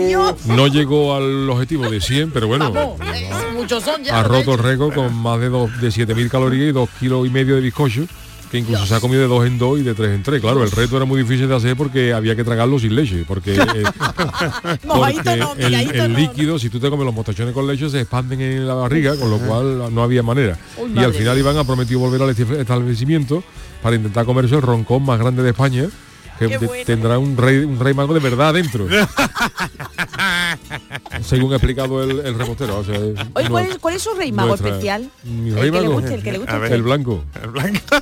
I: Dios.
E: No llegó al objetivo de 100, pero bueno,
I: Vamos, eh, muchos son ya.
E: ha roto el récord con más de, dos, de 7.000 calorías y 2 kilos y medio de bizcocho que incluso se ha comido de dos en dos y de tres en tres. Claro, el reto era muy difícil de hacer porque había que tragarlo sin leche, porque, eh,
I: Mojadito
E: porque
I: no,
E: el,
I: milladito
E: el
I: no.
E: líquido, si tú te comes los mostachones con leche, se expanden en la barriga, con lo cual no había manera.
I: Uy,
E: y al final Iván ha prometido volver al establecimiento para intentar comerse el roncón más grande de España, que te- tendrá un rey, un rey mago de verdad dentro. según ha explicado el, el repostero. O sea,
I: Oye,
E: no-
I: ¿cuál es, cuál es su rey mago
E: nuestra-
I: especial?
E: Mi
I: El
E: rey
I: que le
E: mago.
I: guste, el que le guste a
E: El
I: usted.
E: blanco.
A: El blanco.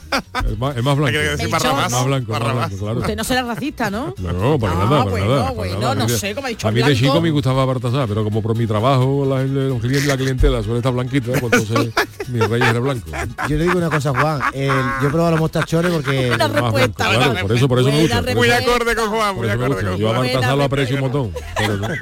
E: El más, el más blanco.
A: Hay que decir
I: El
A: Barrabás.
E: Más blanco, más
A: Barrabás.
E: blanco, claro.
I: Usted no será racista, ¿no?
E: No, no, para
I: Ah,
E: nada, para
I: bueno,
E: nada. para
I: bueno,
E: nada.
I: no
E: Mira,
I: sé, como ha dicho
E: A mí de chico me gustaba Bartasá, pero como por mi trabajo, la, los clientes y la clientela suele estar blanquita, pues entonces mi rey era blanco.
J: Yo le digo una cosa, Juan. el- yo he probado los mostachones porque...
E: Más blanco, claro, por eso, por eso me gusta.
A: Muy acorde con Juan, muy acorde
E: Yo a
A: Juan.
E: Baltasar lo aprecio un montón.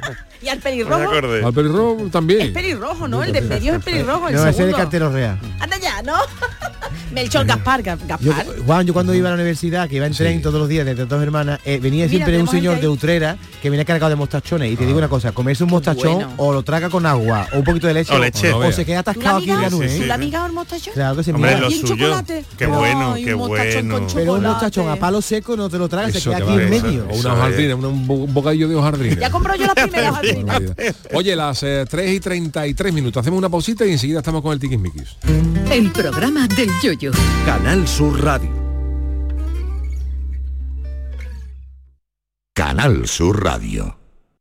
E: No.
I: ¿Y al pelirrojo?
E: Al pelirrojo
I: Es
E: también.
I: pelirrojo, ¿no? El de medio es pelirrojo, el
J: No, ese es el
I: segundo.
J: cartero real.
I: Anda ya, ¿no? Melchor Gaspar, Ga-
J: Yo,
I: Gaspar.
J: Juan, yo cuando iba a la universidad, que iba en tren todos los días desde dos hermanas, eh, venía
I: Mira,
J: siempre un señor de. Utrera que venía cargado de mostachones. Y te digo una cosa, comerse un mostachón
I: bueno.
J: o lo traga con agua o un poquito de leche
A: O leche.
J: o,
A: No
J: se queda
I: ¿Tú la
J: atascado aquí en la nube.
I: ¿Tú la amigas el mostachón?
J: Claro que se
A: Hombre, lo
I: ¿Y un
A: suyo.
I: chocolate?
A: Qué bueno,
I: un
A: qué
I: mostachón
A: bueno.
J: Pero un mostachón a palo seco no te lo tragas, se queda
E: que
J: aquí en medio.
E: O una
A: es.
E: jardina, un, un bo- un bocadillo de hojaldrina.
I: Ya compro yo jardines.
E: Oye, las eh, 3 y 33 minutos. Hacemos una pausita y enseguida estamos con el tiquismiquis.
G: El programa del yoyo.
B: Canal Sur Radio. Canal Sur Radio.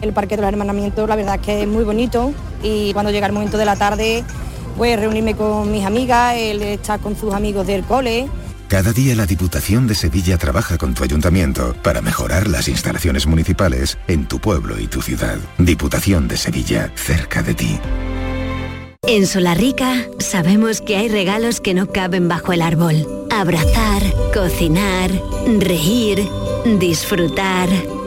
K: El Parque de los Hermanamientos, la verdad es que es muy bonito y cuando llega el momento de la tarde, pues reunirme con mis amigas, él está con sus amigos del cole.
L: Cada día la Diputación de Sevilla trabaja con tu ayuntamiento para mejorar las instalaciones municipales en tu pueblo y tu ciudad. Diputación de Sevilla, cerca de ti.
M: En Solarrica sabemos que hay regalos que no caben bajo el árbol. Abrazar, cocinar, reír, disfrutar,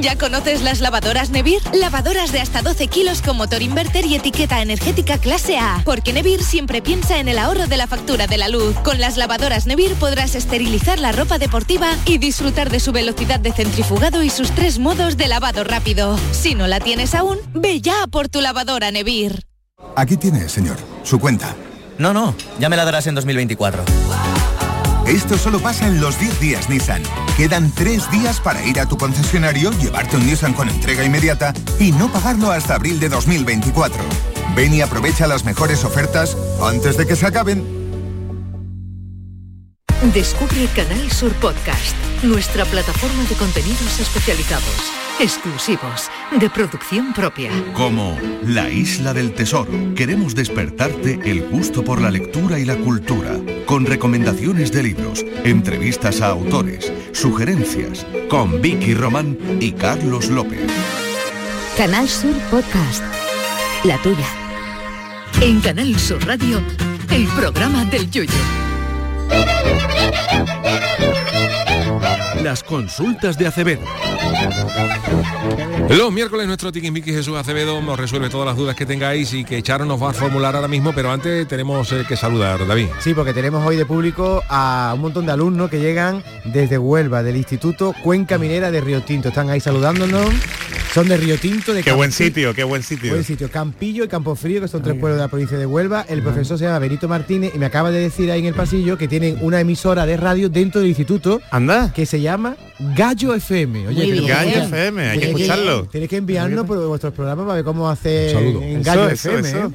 N: ¿Ya conoces las lavadoras Nevir? Lavadoras de hasta 12 kilos con motor inverter y etiqueta energética clase A. Porque Nevir siempre piensa en el ahorro de la factura de la luz. Con las lavadoras Nevir podrás esterilizar la ropa deportiva y disfrutar de su velocidad de centrifugado y sus tres modos de lavado rápido. Si no la tienes aún, ve ya por tu lavadora Nevir.
O: Aquí tiene, señor, su cuenta.
P: No, no, ya me la darás en 2024.
O: Esto solo pasa en los 10 días Nissan. Quedan 3 días para ir a tu concesionario, llevarte un Nissan con entrega inmediata y no pagarlo hasta abril de 2024. Ven y aprovecha las mejores ofertas antes de que se acaben.
G: Descubre Canal Sur Podcast, nuestra plataforma de contenidos especializados, exclusivos, de producción propia.
Q: Como La Isla del Tesoro, queremos despertarte el gusto por la lectura y la cultura, con recomendaciones de libros, entrevistas a autores, sugerencias, con Vicky Román y Carlos López.
G: Canal Sur Podcast, la tuya. En Canal Sur Radio, el programa del Yoyo. ¡Suscríbete!
D: Las consultas de Acevedo.
E: Los miércoles nuestro Tiquismiqui Jesús Acevedo nos resuelve todas las dudas que tengáis y que Charo nos va a formular ahora mismo, pero antes tenemos eh, que saludar, David.
J: Sí, porque tenemos hoy de público a un montón de alumnos que llegan desde Huelva, del Instituto Cuenca Minera de Río Tinto. Están ahí saludándonos. Son de Río Tinto, de
A: Qué buen sitio, qué buen sitio.
J: Buen sitio. Campillo y Campo Frío, que son tres pueblos de la provincia de Huelva. El profesor se llama Benito Martínez y me acaba de decir ahí en el pasillo que tienen una emisora de radio dentro del instituto.
A: Anda.
J: Que se llama Gallo FM.
A: Bien. Gallo FM, hay que escucharlo.
J: Tenéis que enviarnos por vuestros programas para ver cómo hace en Gallo
A: eso,
J: FM.
A: eso.
J: ¿eh?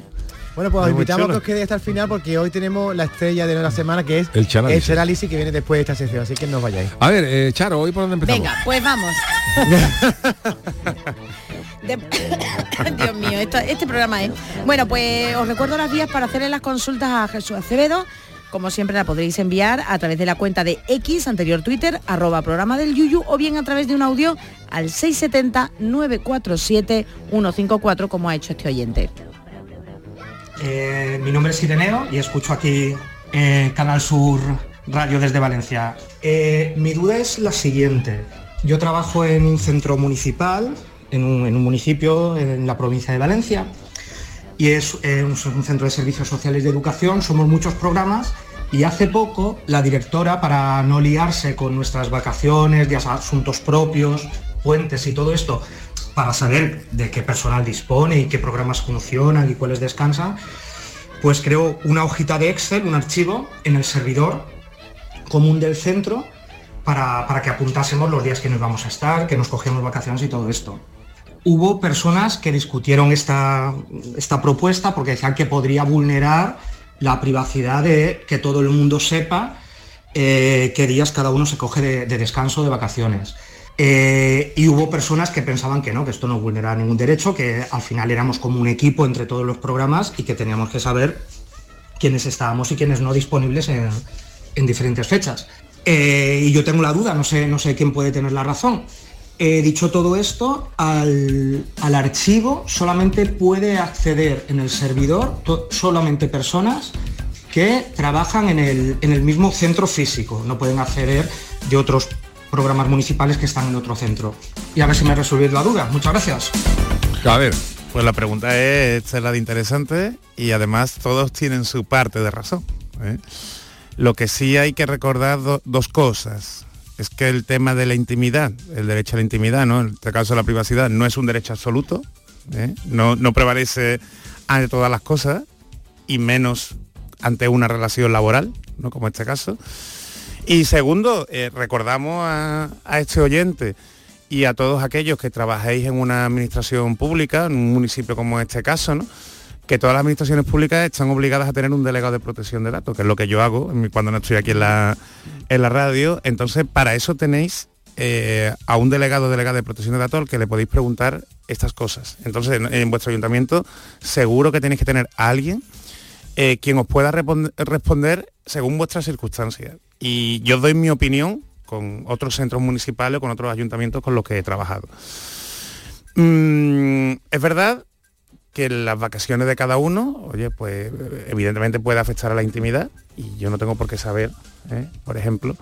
J: Bueno, pues os invitamos a que os quedéis hasta el final porque hoy tenemos la estrella de la semana que es
E: El. Chanálisis,
J: que viene después de esta sección, así que no os vayáis.
E: A ver, eh, Charo, ¿hoy por dónde empezamos?
I: Venga, pues vamos. De- Dios mío, esto- este programa es. Bueno, pues os recuerdo las vías para hacerle las consultas a Jesús Acevedo. Como siempre la podréis enviar a través de la cuenta de X, anterior Twitter, arroba programa del Yuyu, o bien a través de un audio al 670-947-154, como ha hecho este oyente.
R: Eh, mi nombre es Ireneo y escucho aquí Canal Sur Radio desde Valencia. Eh, mi duda es la siguiente. Yo trabajo en un centro municipal, en un, en un municipio en la provincia de Valencia, y es eh, un, centro de servicios sociales de educación, somos muchos programas, y hace poco la directora, para no liarse con nuestras vacaciones, de asuntos propios, puentes y todo esto, para saber de qué personal dispone y qué programas funcionan y cuáles descansan, pues creó una hojita de Excel, un archivo en el servidor común del centro para, para que apuntásemos los días que nos vamos a estar, que nos cogemos vacaciones y todo esto. Hubo personas que discutieron esta, esta propuesta porque decían que podría vulnerar la privacidad de que todo el mundo sepa eh, qué días cada uno se coge de, de descanso, de vacaciones. Eh, y hubo personas que pensaban que no, que esto no vulneraba ningún derecho, que al final éramos como un equipo entre todos los programas y que teníamos que saber quiénes estábamos y quiénes no disponibles en, en diferentes fechas. Eh, y yo tengo la duda, no sé, no sé quién puede tener la razón. Eh, dicho todo esto, al, archivo solamente puede acceder en el servidor solamente personas que trabajan en el, en el mismo centro físico, no pueden acceder de otros programas municipales que están en otro centro. Y a ver si me resolvéis la duda. Muchas gracias.
A: A ver, pues la pregunta es, esta es la de interesante y además todos tienen su parte de razón. ¿eh? Lo que sí hay que recordar do- dos cosas. Es que el tema de la intimidad, el derecho a la intimidad, ¿no? En este caso la privacidad, no es un derecho absoluto, ¿eh? no, no prevalece ante todas las cosas y menos ante una relación laboral, ¿no? Como este caso. Y segundo, eh, recordamos a, este oyente y a todos aquellos que trabajáis en una administración pública, en un municipio como este caso, ¿no? Que todas las administraciones públicas están obligadas a tener un delegado de protección de datos, que es lo que yo hago cuando no estoy aquí en la, en la radio. Entonces, para eso tenéis eh, a un delegado o delegada de protección de datos al que le podéis preguntar estas cosas. Entonces, en, vuestro ayuntamiento seguro que tenéis que tener a alguien eh, quien os pueda responder según vuestras circunstancias. Y yo doy mi opinión con otros centros municipales o con otros ayuntamientos con los que he trabajado. Mm, es verdad que las vacaciones de cada uno, oye, pues evidentemente puede afectar a la intimidad y yo no tengo por qué saber, ¿eh? por ejemplo,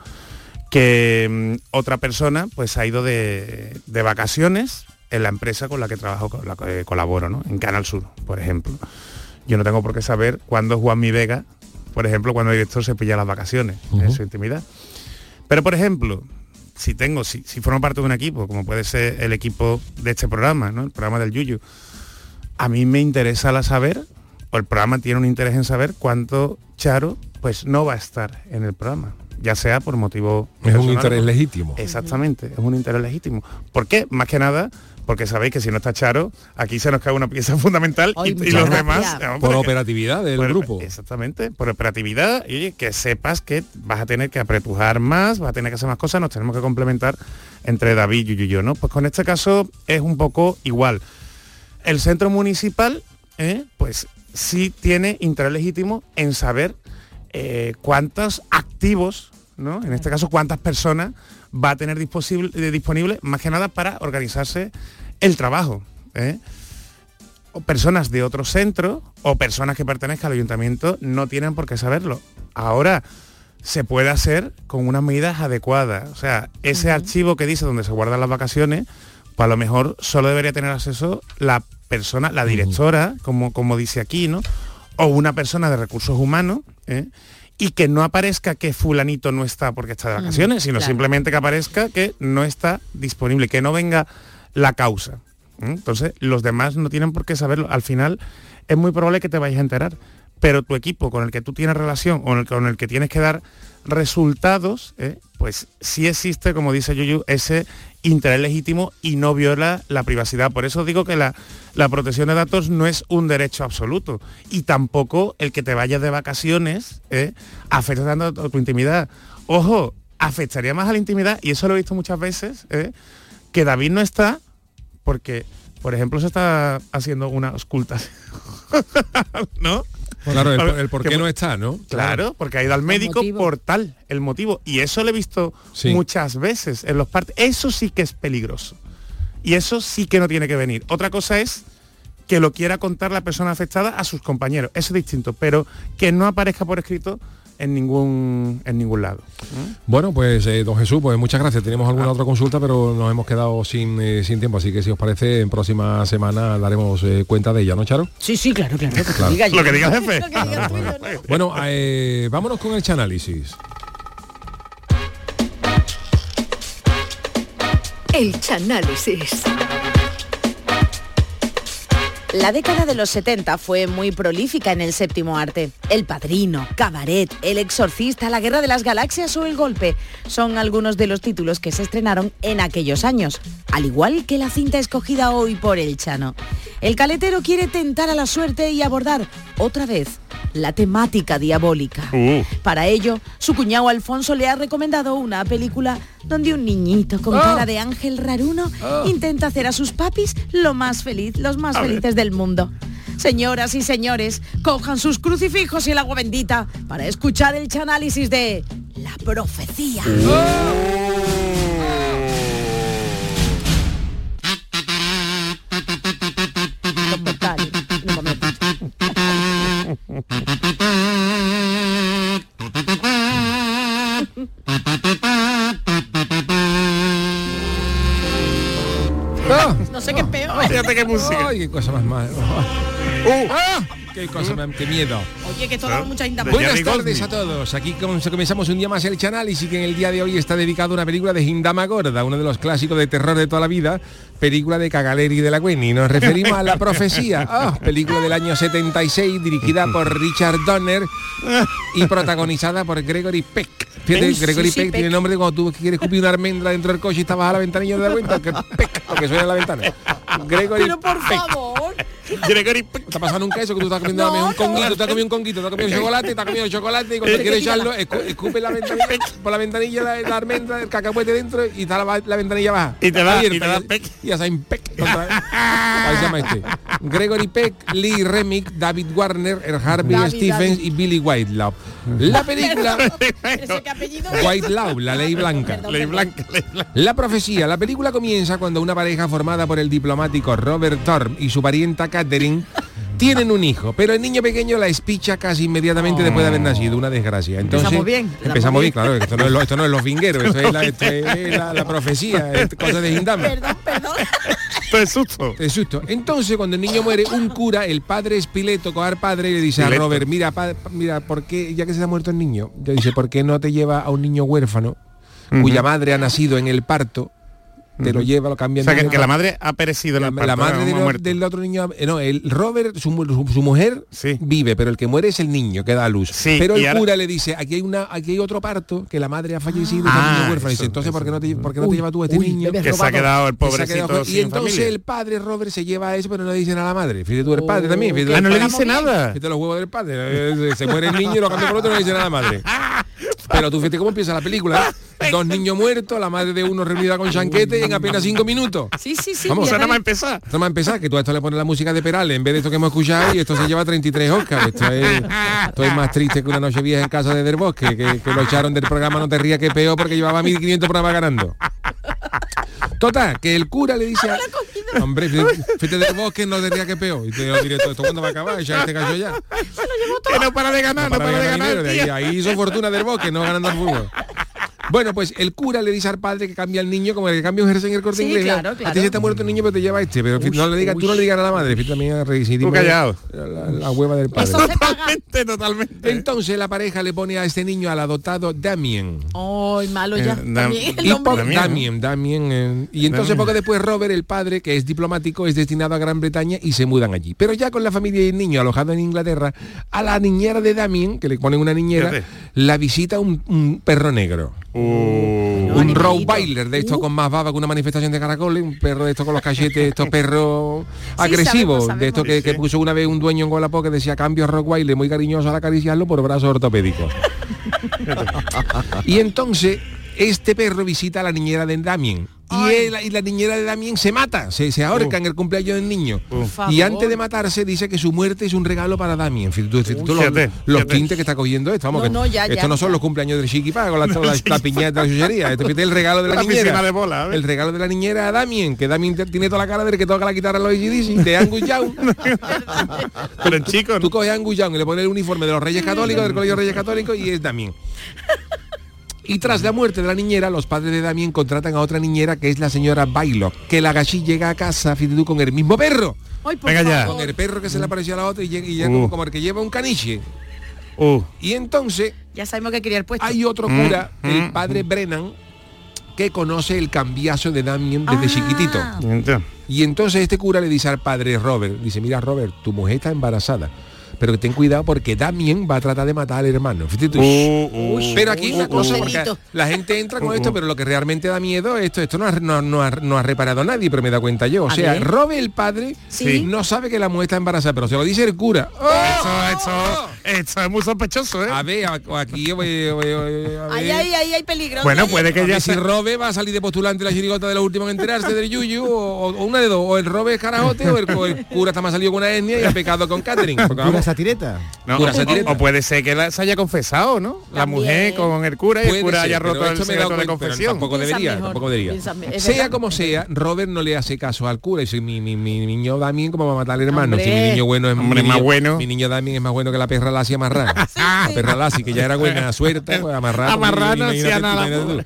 A: que mm, otra persona pues ha ido de, de vacaciones en la empresa con la que trabajo, con la que colaboro, ¿no? En Canal Sur, por ejemplo. Yo no tengo por qué saber cuándo Juan Mi Vega, por ejemplo, cuando el director se pilla las vacaciones, en su intimidad. Pero, por ejemplo, si tengo, si, si formo parte de un equipo, como puede ser el equipo de este programa, ¿no? El programa del Yuyu, a mí me interesa la saber, o el programa tiene un interés en saber cuánto Charo pues no va a estar en el programa, ya sea por motivo
E: Es un interés legítimo.
A: Exactamente, es un interés legítimo. ¿Por qué? Más que nada porque sabéis que si no está Charo, aquí se nos cae una pieza fundamental y, los demás...
E: Por
A: porque-
E: operatividad del
A: por-
E: grupo.
A: Exactamente, por operatividad y que sepas que vas a tener que apretujar más, vas a tener que hacer más cosas, nos tenemos que complementar entre David, Yuyu y yo, ¿no? Pues con este caso es un poco igual. El centro municipal, ¿eh? pues sí tiene interés legítimo en saber eh, cuántos activos, ¿no? En este caso, cuántas personas va a tener disponible, eh, disponible más que nada para organizarse el trabajo. ¿eh? O personas de otro centro o personas que pertenezcan al ayuntamiento no tienen por qué saberlo. Ahora se puede hacer con unas medidas adecuadas. O sea, ese archivo que dice donde se guardan las vacaciones, pues a lo mejor solo debería tener acceso la persona, la directora, como, como dice aquí, ¿no? O una persona de recursos humanos, ¿eh? y que no aparezca que fulanito no está porque está de vacaciones, sino
S: claro.
A: simplemente que aparezca que no está disponible, que no venga la causa. ¿eh? Entonces, los demás no tienen por qué saberlo. Al final, es muy probable que te vayas a enterar. Pero tu equipo con el que tú tienes relación o con el que tienes que dar resultados, ¿eh? pues sí existe, como dice Yuyu, ese interés legítimo y no viola la privacidad. Por eso digo que la, la protección de datos no es un derecho absoluto y tampoco el que te vayas de vacaciones ¿eh? afecta tanto a tu intimidad. Ojo, afectaría más a la intimidad, y eso lo he visto muchas veces, ¿eh? que David no está porque, por ejemplo, se está haciendo una auscultación. ¿No?
E: Claro, el, por qué no está, ¿no?
A: Claro, porque ha ido al médico por tal, el motivo. Y eso lo he visto
E: Sí.
A: muchas veces en los partes. Eso sí que es peligroso. Y eso sí que no tiene que venir. Otra cosa es que lo quiera contar la persona afectada a sus compañeros. Eso es distinto. Pero que no aparezca por escrito en ningún, en ningún lado.
E: Bueno, pues eh, don Jesús, pues muchas gracias. Tenemos alguna otra consulta, pero nos hemos quedado sin, eh, sin tiempo, así que si os parece, en próxima semana daremos eh, cuenta de ella, ¿no, Charo?
I: Sí, sí, claro, claro.
E: Claro.
I: diga.
A: Lo que diga el jefe.
E: Bueno, eh, vámonos con el chanálisis.
G: El Chanálisis.
I: La década de los 70 fue muy prolífica en el séptimo arte. El Padrino, Cabaret, El Exorcista, La Guerra de las Galaxias o El Golpe son algunos de los títulos que se estrenaron en aquellos años, al igual que la cinta escogida hoy por el Chano. El caletero quiere tentar a la suerte y abordar otra vez la temática diabólica. Para ello, su cuñado Alfonso le ha recomendado una película donde un niñito con
S: Ah.
I: cara de ángel raruno
S: Ah.
I: intenta hacer a sus papis lo más feliz, los más
S: A ver.
I: felices del mundo. Señoras y señores, cojan sus crucifijos y el agua bendita para escuchar el chanálisis de La Profecía. Qué
A: música.
E: Ay, qué cosa más mala. ¡Ah! ¡Qué cosa qué miedo!
I: Oye, que esto da mucha.
E: Buenas tardes a todos. Aquí com- comenzamos un día más el Chanálisis que en el día de hoy está dedicado a una película de Hindama Gorda, uno de los clásicos de terror de toda la vida, película de Cagaleri de la Gwenny. Nos referimos a La Profecía, Ah, película del año 76 dirigida por Richard Donner y protagonizada por Gregory Peck. Fíjate,
S: sí,
E: Gregory
S: sí,
E: Peck, tiene
S: Peck.
E: nombre de cuando tú quieres escupir una almendra dentro del coche y estabas a la ventanilla y te das cuenta que Peck, porque suena en la ventana. Gregory
I: Pero por
E: Peck.
I: favor.
A: Gregory
E: Está pasando un queso que tú estás comiendo mejor un conguito, te has comido un conguito, te has comido chocolate, te has comido chocolate y cuando quieres echarlo, escu- escupe la ventanilla, por la ventanilla la, la almendra, el cacahuete dentro y está la, la ventanilla baja.
A: Y te
E: Abierta,
A: y te da
E: y ya saben Peck. otra vez. Ahí se llama este. Gregory Peck, Lee Remick, David Warner, el Harvey
S: David,
E: Stephens
S: David.
E: y Billy Whitelove. La película. White Law, la ley blanca.
A: Ley blanca, ley blanca.
E: La profecía. La película comienza cuando una pareja formada por el diplomático Robert Thorne y su parienta Catherine tienen un hijo, pero el niño pequeño la espicha casi inmediatamente después de haber nacido, una desgracia. Entonces,
I: Empezamos bien, empezamos
E: bien, claro, esto no es, lo- esto no es los vingueros, esto es la, esto es la- la profecía, es cosa de Hindama.
I: Perdón, perdón.
A: Esto es susto.
E: De susto. Entonces, cuando el niño muere, un cura, el padre Espileto, coger padre, y le dice a. Robert, mira, pa- mira, ¿por qué, ya que se ha muerto el niño? Le dice, ¿por qué no te lleva a un niño huérfano cuya madre ha nacido en el parto? Te lo lleva, lo cambia
A: O sea, que, la madre ha perecido en el
E: la, la madre del,
A: Ha muerto.
E: del otro niño, eh, no, el Robert, su, mu- su- su mujer vive, pero el que muere es el niño que da a luz.
A: Sí,
E: pero el
A: ahora-
E: cura le dice, aquí hay una, aquí hay otro parto, que la madre ha fallecido y
A: Ah,
E: está el niño huérfano. Y dice, entonces, ¿por qué no te, por qué no te llevas tú a este
I: uy,
E: niño?
A: Que se ha quedado el
E: Que
A: pobrecito
E: quedado-
A: sin
E: y entonces
A: familia.
E: el padre Robert se lleva a eso pero no le dice nada a la madre fíjate tú el padre también fíjate
A: Ah, no le dice nada.
E: Fíjate los huevos del padre eh, se muere el niño y lo cambia por otro y no le dice nada a la madre pero tú fíjate cómo empieza la película ¿eh? dos niños muertos la madre de uno reunida con chanquete en apenas cinco minutos
I: Sí, sí, sí.
E: Vamos, sea,
I: ves.
A: empezar.
E: Esto más empezar, que tú a esto le pones la música de Perales en vez de esto que hemos escuchado y esto se lleva 33 Oscars. Esto es, esto es más triste que una noche vieja en casa de Del Bosque, que, que lo echaron del programa No te rías que peor porque llevaba 1500 programas ganando. Total, que el cura le dice a, Hombre, fíjate del bosque no te rías que peor. Y te digo directo, ¿esto cuándo va a acabar? Ya este cayó ya.
A: Que no para de ganar, no, para de ganar.
E: dinero. De ahí, ahí hizo fortuna del bosque, no ganando al fútbol. Bueno, pues el cura le dice al padre que cambia al niño como el que cambia un jersey en el corte
I: Sí,
E: inglés.
I: claro,
E: A ti se te ha muerto el niño, pero te lleva este. Pero no le digas, tú no le digas a la madre. Fíjate también a.
A: Tú callado.
E: La, la hueva del padre.
A: Totalmente, totalmente.
E: Entonces la pareja le pone a este niño al adoptado Damien.
I: Ay, malo
A: Eh,
I: ya.
A: Dam-
I: también el
E: Y
I: nombre.
A: Damien.
E: Damien, Damien, eh, y entonces
A: Damien.
E: poco después Robert, el padre, que es diplomático, es destinado a Gran Bretaña y se mudan allí. Pero ya con la familia y el niño alojado en Inglaterra, a la niñera de Damien, que le ponen una niñera, la visita un, un perro negro.
A: Uh,
E: un
I: animalito.
E: Rottweiler de estos con más baba que una manifestación de caracoles, un perro de estos con los cachetes, estos perros agresivos,
I: sabemos,
E: de estos que,
A: Sí, sí.
E: puso una vez un dueño en Wallapop que decía cambio Rottweiler, muy cariñoso al acariciarlo por brazos ortopédicos. y entonces este perro visita a la niñera de Damien. Y, él- y la niñera de Damien se mata, se, se ahorca en el cumpleaños del niño. Y antes de matarse dice que su muerte es un regalo para Damien. Tú, los,
A: Fíjate,
E: los
A: fíjate.
E: tintes que está cogiendo esto. Vamos,
I: No,
E: que
I: no, ya,
E: estos
I: ya,
E: no son
I: ya.
E: los cumpleaños del chiquipá con la, la, la piñata de la chuchería. Este fíjate el regalo de la,
A: La
E: niñera.
A: de bola,
E: el regalo de la niñera a Damien, que Damien tiene toda la cara de que toca la guitarra a los ACDC, de Angus Young.
A: pero en chico,
E: Tú coges a Angus Young y le pones el uniforme de los Reyes Católicos, del Colegio de Reyes Católicos, y es Damien. Y tras la muerte de la niñera, los padres de Damien contratan a otra niñera que es la señora Bailo, que la gachi llega a casa, fíjate tú, con el mismo perro.
I: Ay, por
A: Venga ya.
E: Con el perro que se le apareció a la otra y llega, y llega
A: Uh.
E: como, como el que lleva un caniche.
A: Uh,
E: Y entonces
I: Ya sabemos que quería el puesto.
E: hay otro
A: Mm,
E: cura, el
A: mm,
E: padre Brennan, que conoce el cambiazo de Damien desde
I: Ah.
E: chiquitito. Y entonces este cura le dice al padre Robert, dice, mira Robert, tu mujer está embarazada. Pero ten cuidado porque Damien va a tratar de matar al hermano.
A: Uh, uh,
E: pero aquí una
I: uh,
E: cosa, porque la gente entra con
A: Uh,
E: esto,
A: uh.
E: pero lo que realmente da miedo, esto, esto no ha, no, no ha- no ha reparado nadie, pero me da cuenta yo. O sea,
I: ver.
E: Robert el padre
I: Sí.
E: no sabe que la mujer está embarazada, pero se lo dice el cura. ¡Oh!
A: Eso, eso, eso es muy sospechoso, ¿eh?
E: A ver, aquí,
I: Ahí,
E: ver.
I: ahí, ahí hay peligro.
A: Bueno,
I: Ahí,
A: puede que ya
E: si. Robe va a salir de postulante la chirigota de los últimos en enterarse del Yuyu o, o una de dos, o el Robe es carajote o el, o el cura está más salido con una etnia y ha pecado con Catherine. Porque,
J: Pura
E: vamos,
J: satireta.
A: No,
E: Cura
A: o-
E: satireta.
A: o, o puede ser que la- se haya confesado, ¿no? La mujer con el cura y el cura
E: ser,
A: haya roto el secreto de confesión.
E: Tampoco debería,
I: mejor,
E: tampoco debería. sea como sea, Robert no le hace caso al cura y dice, mi, mi, mi niño Damien como va a matar al hermano.
I: Hombre.
E: Si mi niño bueno es
A: Hombre,
E: mi
A: más bueno.
E: Mi niño Damien es más bueno que la perra Lassie amarrada. La perra Lassie, que ya era buena suerte, pues amarrada.
A: Amarrada no
E: imagínate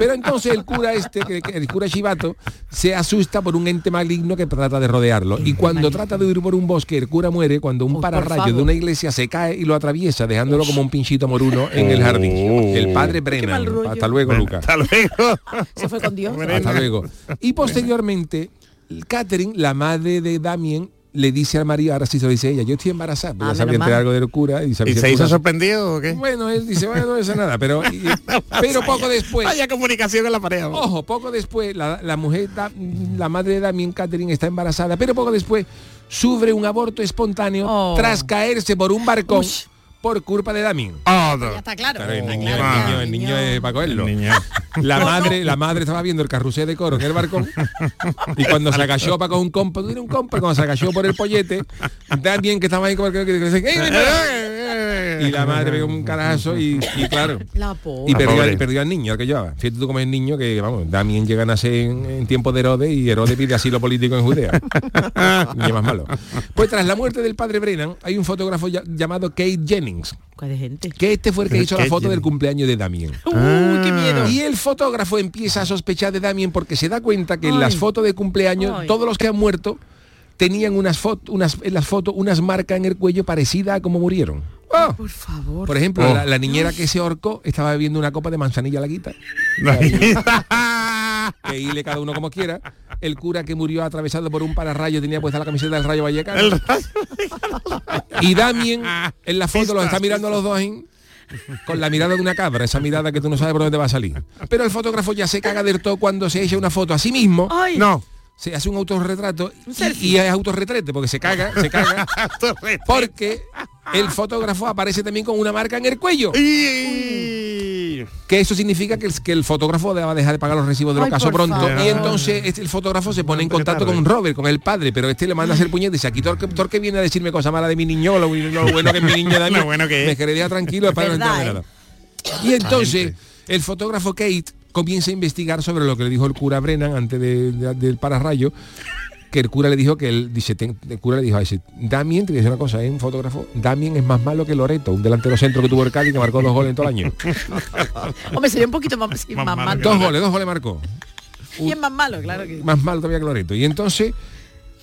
E: Pero entonces el cura este, el cura Chivato, se asusta por un ente maligno que trata de rodearlo. Y cuando trata de huir por un bosque, el cura muere cuando un pararrayo de una iglesia se cae y lo atraviesa, dejándolo como un pinchito moruno en el jardín. El padre Brennan. Hasta luego, Lucas.
A: Hasta luego.
I: Se fue con Dios.
E: Hasta luego. Y posteriormente, Catherine, la madre de Damien, le dice al marido, ahora sí se lo dice ella, yo estoy embarazada, porque
I: Ah,
E: ya sabía
I: mal.
E: algo del cura y, sabía
A: ¿Y
E: que
A: se hizo sorprendido o qué?
E: Bueno, él dice, bueno, no pasa nada, pero, y- pero poco después,
A: Vaya comunicación en la pareja.
E: ojo, poco después, la, la mujer, da- la madre de Damien, Catherine, está embarazada, pero poco después sufre un aborto espontáneo
I: Oh.
E: tras caerse por un barcón
I: Ush.
E: Por culpa de Damien.
A: Oh,
I: Ya está claro.
E: El niño,
I: claro,
E: el niño,
I: ya,
E: el niño es para cogerlo. La madre, la madre estaba viendo el carrusel de coro en el barcón y cuando se agachó para con un compa, tú eres un compa, cuando se agachó por el pollete, también que estaba ahí como el que que- que- y la madre pegó un carajazo y, y claro.
I: La
E: Y perdió, y perdió al niño, al que llevaba. Fíjate tú como es niño que, vamos, Damien llega a nacer en, en tiempo de Herodes y Herodes pide asilo político en Judea. Niño más malo. Pues tras la muerte del padre Brennan, hay un fotógrafo ya- llamado Kate Jennings.
I: de gente?
E: Que este fue el que hizo la
I: Kate
E: foto del
I: Jennings.
E: cumpleaños de Damien.
I: Uy, qué miedo.
E: Y el fotógrafo empieza a sospechar de Damien porque se da cuenta que en las fotos de cumpleaños,
I: Ay.
E: todos los que han muerto tenían unas fotos, unas, en las fotos, unas marcas en el cuello parecidas a como murieron. ¡Oh!
I: Por favor.
E: Por ejemplo,
A: Oh.
E: la, la niñera que se ahorcó estaba bebiendo una copa de manzanilla a la guita. que hile cada uno como quiera. El cura que murió atravesado por un pararrayo tenía puesta la camiseta del Rayo Vallecano. y Damien en la foto los está mirando a los dos con la mirada de una cabra, esa mirada que tú no sabes por dónde va a salir. Pero el fotógrafo ya se caga del todo cuando se echa una foto a sí mismo.
A: No.
E: Se hace un autorretrato y, y es autorretrete porque se caga, se caga. porque el fotógrafo aparece también con una marca en el cuello. Que eso significa que el, que el fotógrafo va a dejar de pagar los recibos de los
A: Ay,
E: casos pronto.
A: favor.
E: Y entonces este, el fotógrafo se pone en contacto
A: tarde.
E: con Robert, con el padre, pero este le manda a hacer puñete y dice, aquí Torque, Torque viene a decirme cosas malas de mi niño, lo, lo bueno que es mi niño de
A: Lo bueno que es.
E: Me quedé dejar tranquilo, el padre no
A: Verdad,
E: entiende nada. Y entonces el fotógrafo Kate comienza a investigar sobre lo que le dijo el cura Brennan antes de- de- del pararrayo que el cura le dijo que él dice ten- el cura le dijo a ese Damien te voy a decir una cosa es un fotógrafo Damien es más malo que Loreto un delantero centro que tuvo el Cádiz que marcó dos goles en todo el año
I: Hombre, sería un poquito más, sí, más, malo.
E: dos goles dos goles marcó.
I: Y es más malo, claro que
E: más malo todavía que Loreto. Y entonces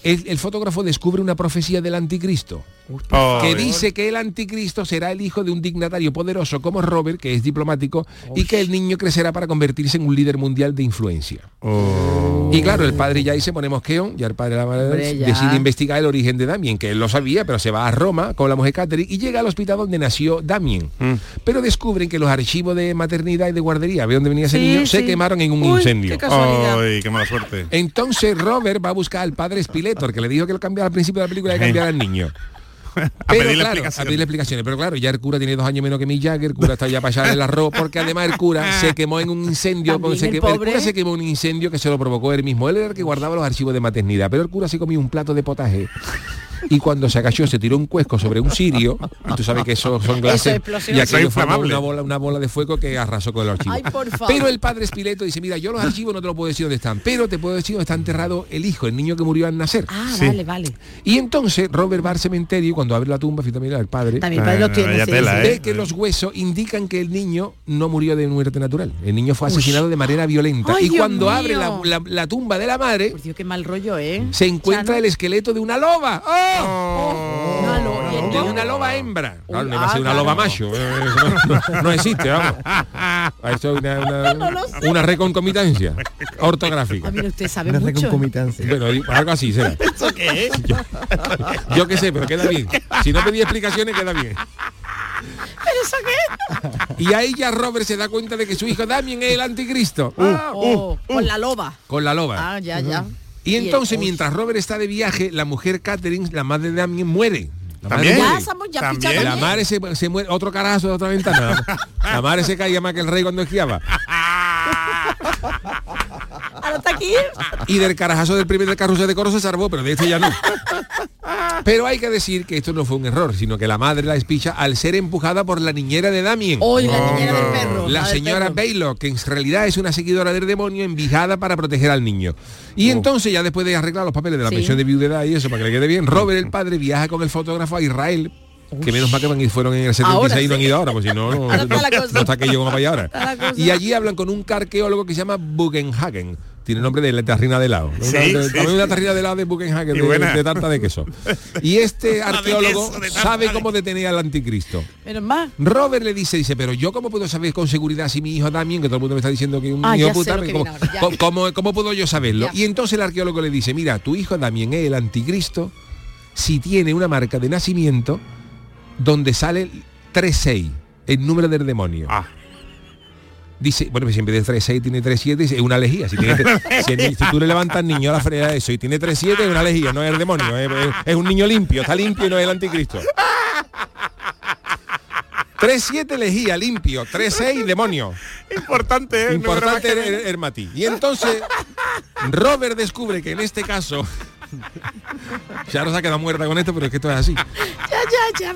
E: el, el fotógrafo descubre una profecía del anticristo
A: Oh,
E: que dice que el anticristo será el hijo de un dignatario poderoso como Robert, que es diplomático, y que el niño crecerá para convertirse en un líder mundial de influencia. Y claro, el padre ya ahí se pone mosqueón, ya el padre de la madre
I: Hombre, ya.
E: decide investigar el origen de Damien, que él lo sabía, pero se va a Roma con la mujer Catherine y llega al hospital donde nació Damien.
A: Mm.
E: Pero descubren que los archivos de maternidad y de guardería, ve dónde venía ese
A: Sí,
E: niño, se quemaron en un
A: Uy,
E: incendio.
A: qué casualidad. Ay, qué mala suerte.
E: Entonces Robert va a buscar al padre Spiletor, que le dijo que lo cambiara al principio de la película de cambiar al niño. Pero
A: pedirle
E: claro,
A: explicaciones.
E: a pedirle explicaciones. Pero claro, ya el cura tiene dos años menos que mi Jagger, el cura está ya para echarle el arroz, porque además el cura se quemó en un incendio, con- se
I: el
E: quemó- el cura se quemó en un incendio que se lo provocó él mismo. Él era el que guardaba los archivos de maternidad, pero el cura se comió un plato de potaje. Y cuando se agachó se tiró un cuesco sobre un sirio, y tú sabes que eso son gases, y aquello
A: inflamable.
E: una bola, una bola de fuego que arrasó con el archivo.
I: Ay, por favor.
E: Pero el padre Espileto dice, mira, yo los archivos no te lo puedo decir dónde están, pero te puedo decir dónde está enterrado el hijo, el niño que murió al nacer.
I: Ah, vale, vale.
E: Y entonces Robert va al cementerio cuando abre la tumba, fíjate, mira, el padre,
I: También el padre los tiene,
A: vaya
I: sí,
A: tela,
I: sí.
A: ¿eh?
E: ve que los huesos indican que el niño no murió de muerte natural. El niño fue asesinado de manera violenta.
I: Ay,
E: y
I: Dios
E: cuando abre la,
I: mío.
E: la- la tumba de la madre,
I: Por Dios, qué mal rollo, ¿eh?
E: se encuentra
I: Chano.
E: el esqueleto de una loba. ¡Oh!
I: Una lo- y
E: De
I: entonces-
E: una loba hembra. Claro,
I: Uy,
E: no va a ser
I: ah,
E: una
I: claro.
E: loba macho. Eh, No, existe, vamos. Eso es una, una, una reconcomitancia ortográfica.
I: Ah, mira, usted sabe
J: Una
I: mucho.
J: reconcomitancia.
E: Bueno, algo así será.
A: ¿Eso qué es?
E: Yo qué sé, pero queda bien. Si no pedí explicaciones, queda bien.
I: ¿Pero eso qué?
E: Y ahí ya Robert se da cuenta de que su hijo Damien es el anticristo. Ah,
I: Oh, con la loba.
E: Con la loba.
I: Ah, ya, ya.
E: Y entonces,
I: el-
E: mientras Robert está de viaje, la mujer Catherine, la madre de Damien, muere. La madre
A: ¿También?
E: muere.
I: Ya, estamos ya
A: También.
I: pichando
E: La madre se, se muere, otro carajo de otra ventana. La madre se caía más que el rey cuando esquiaba.
I: Ahora está aquí.
E: Y del carajazo del primer carrusel de coro se salvó, pero de este ya no. Pero hay que decir que esto no fue un error, sino que la madre la despicha al ser empujada por la niñera de Damien.
I: Hoy la niñera del perro.
E: La señora. Baylock, que en realidad es una seguidora del demonio envijada para proteger al niño. Y entonces, ya después de arreglar los papeles de la
I: Sí.
E: pensión de viudedad y eso, para que le quede bien, Robert, el padre, viaja con el fotógrafo a Israel. Que menos mal que van y fueron en el 76
I: Ahora
E: y no han ido ahora, pues si no, no,
I: está
E: no-
I: la cosa.
E: no está aquello como para allá ahora. Y allí hablan con un arqueólogo que se llama Bugenhagen. Tiene nombre de la tarrina de helado.
A: Sí,
E: una, de-
A: sí,
E: también una
A: sí.
E: tarrina de helado de Bugenhagen,
A: Y
E: de,
A: buena.
E: de tarta de queso. Y este
A: de
E: arqueólogo
A: queso, de tarta
E: sabe
A: de
E: cómo detener al anticristo.
I: Menos mal.
E: Robert le dice, dice, pero yo cómo puedo saber con seguridad si mi hijo también, que todo el mundo me está diciendo que es un
I: Ah,
E: hijo puta, ¿cómo, cómo- cómo- cómo puedo yo saberlo?
I: Ya.
E: Y entonces el arqueólogo le dice, mira, tu hijo también es el anticristo si tiene una marca de nacimiento donde sale 36, el número del demonio.
A: Ah.
E: Dice, bueno, pues si en vez de 3-6 tiene 3-7, dice, es una lejía. Si, tiene si, el si tú le levantas niño a la frega de eso y tiene 3-7, es una lejía, no es el demonio. Es, es- es un niño limpio, está limpio y no es el anticristo. 3-7 lejía, limpio. 3-6, demonio.
A: Importante, ¿eh?
E: Importante
A: No
E: el, el, el matiz. Y entonces, Robert descubre que en este caso... Ya no se ha quedado muerta con esto, pero es que esto es así.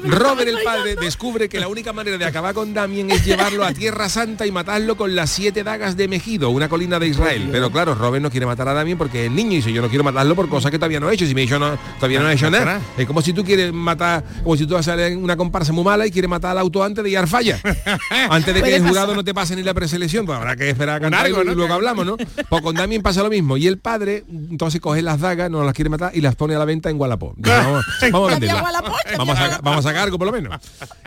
E: Robert el padre descubre que la única manera de acabar con Damien es llevarlo a Tierra Santa y matarlo con las siete dagas de Megido, una colina de Israel. Pero claro, Robert no quiere matar a Damien porque es niño y dice yo no quiero matarlo por cosas que todavía no he hecho. Si me he hecho no, todavía no he hecho nada. Es como si tú quieres matar, como si tú vas a salir en una comparsa muy mala y quieres matar al auto antes de ir al falla. Antes de que el jurado no te pase ni la preselección, pues habrá que esperar a cantar
A: algo,
E: y
A: ¿no?
E: luego hablamos, ¿no? Pues con Damien pasa lo mismo. Y el padre entonces coge las dagas, no las quiere matar y las pone a la venta en Wallapop. Dice, Vamos, vamos a venderlas. Vamos a, vamos a sacar algo por lo menos.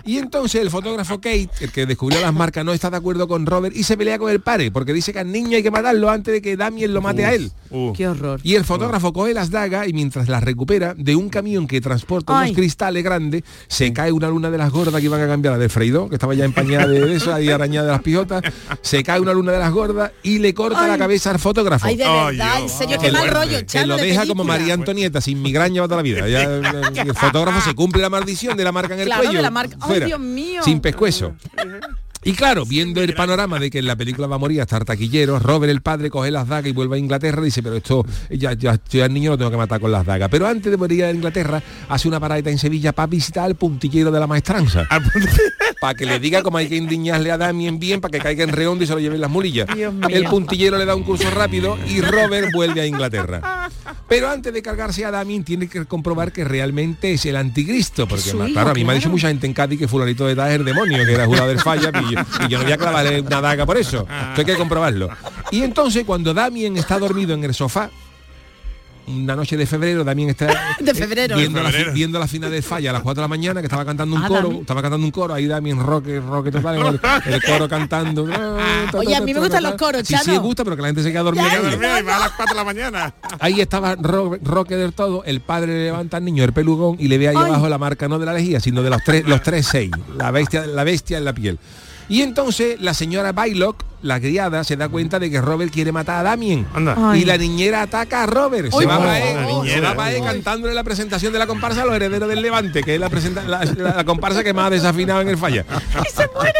E: Y entonces el fotógrafo Kate, el que descubrió las marcas, no está de acuerdo con Robert y se pelea con el padre, porque dice que al niño hay que matarlo antes de que Damien lo mate a él.
I: Qué horror.
E: Y el fotógrafo coge las dagas y mientras las recupera de un camión que transporta
I: Ay.
E: unos cristales grandes, se cae una luna de las gordas que iban a cambiar la de Freidó, que estaba ya empañada de eso, ahí arañada de las pijotas, se cae una luna de las gordas y le corta la cabeza al fotógrafo.
I: Ay, de verdad, en serio, qué
E: Que
I: mal
E: lo-
I: rollo,
E: que
I: Chano,
E: lo
I: de
E: deja como. María Antonieta, sin migraña toda la vida. Ya, el fotógrafo se cumple la maldición de la marca en el
I: Claro, de
E: cuello.
I: la marca. Ay, Dios mío.
E: Sin pescuezo. Y claro, viendo el panorama de que en la película va a morir hasta el taquillero, Robert el padre coge las dagas y vuelve a Inglaterra y dice, pero esto ya, ya estoy al niño lo tengo que matar con las dagas. Pero antes de morir a Inglaterra, hace una paradita en Sevilla para visitar al puntillero de la maestranza. para que le diga cómo hay que indiñarle a Damien bien para que caiga en redondo y se lo lleven las mulillas. El puntillero le da un curso rápido y Robert vuelve a Inglaterra. Pero antes de cargarse a Damien tiene que comprobar que realmente es el anticristo, porque
I: hijo,
E: claro, a mí me ha dicho mucha gente en Cádiz que fulanito de tal es el demonio, que era jurado del falla, y yo, y yo no voy a clavarle una daga por eso. Esto hay que comprobarlo. Y entonces cuando Damien está dormido en el sofá, una noche de febrero, Damien está
I: De febrero.
E: viendo, la,
I: Febrero.
E: viendo la final del falla a las 4 de la mañana que estaba cantando un
I: Ah,
E: coro,
I: Damien.
E: estaba cantando un coro, ahí Damien roque, roque total, el, el coro cantando.
I: Oye, a mí me gustan los coros,
E: Sí, sí, me
I: Chano.
E: gusta, pero que la gente se queda dormida.
I: Ya,
E: en
I: ya,
E: ello.
I: ya,
A: y va a las 4 de la mañana.
E: Ahí estaba Ro- Roque del todo, el padre le levanta al niño el pelugón y le ve ahí
I: Ay.
E: abajo la marca no de la lejía, sino de los tres, los tres seis, la bestia, la bestia en la piel. Y entonces la señora Bylock, la criada, se da cuenta de que Robert quiere matar a Damien.
A: Anda.
E: Y la niñera ataca a Robert. Se va para él,
A: La
E: se
A: niñera.
E: va para él cantándole la presentación de la comparsa a los herederos del Levante, que es la, presenta- la, la- la comparsa que más ha desafinado en el falla.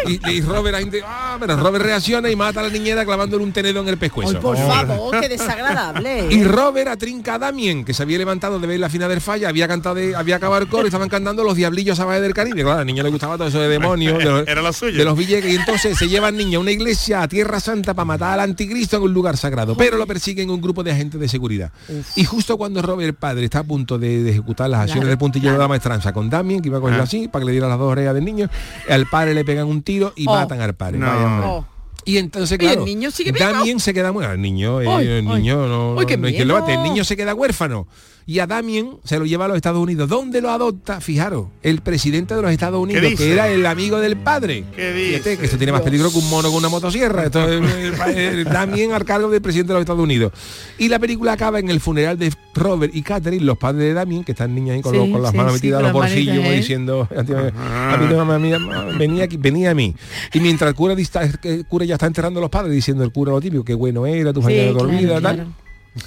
E: Y, y Robert, ahí, ah, pero Robert reacciona y mata a la niñera clavándole un tenedor en el pescuezo.
I: Ay, por favor, qué desagradable.
E: Y Robert atrinca a Damien, que se había levantado de ver la final del falla, había cantado, de- había acabado el coro y estaban cantando los diablillos salvajes del Caribe. Claro, a la niña le gustaba todo eso de demonios, de los,
A: Era
E: de los billetes. Y entonces se lleva al niño a una iglesia, a Tierra Santa, para matar al anticristo en un lugar sagrado. Pero lo persiguen un grupo de agentes de seguridad. Y justo cuando Robert, el padre, está a punto de, de ejecutar las acciones
I: Claro,
E: del puntillero de la maestranza con Damien, que iba a cogerlo así, para que le diera las dos orejas del niño, al padre le pegan un tiro y
I: Oh.
E: matan al padre.
A: No.
E: Vaya.
I: Oh.
E: Y entonces,
I: ¿Y el
E: claro,
I: niño sigue?
E: Damien se queda bueno, el niño,
I: Ay,
E: el
I: ay.
E: niño no,
I: Ay, qué
E: no hay quien lo bate, el niño se queda huérfano. Y a Damien se lo lleva a los Estados Unidos. ¿Dónde lo adopta? Fijaros, el presidente de los Estados Unidos, que era el amigo del padre.
A: ¿Qué
E: Fíjate
A: dice?
E: que esto tiene más peligro que un mono con una motosierra. Esto es el- el- Damien al cargo del presidente de los Estados Unidos. Y la película acaba en el funeral de Robert y Catherine, los padres de Damien, que están niñas ahí con,
I: Sí,
E: los- con las
I: sí,
E: manos
I: sí,
E: metidas a los bolsillos,
I: ¿eh?
E: diciendo, a mí no, a mí, a mí, venía aquí, venía a mí. Y mientras el cura, dista- el cura ya está enterrando a los padres, diciendo el cura lo típico, qué bueno era, tu
I: Sí,
E: mañana
I: claro,
E: dormida, tal.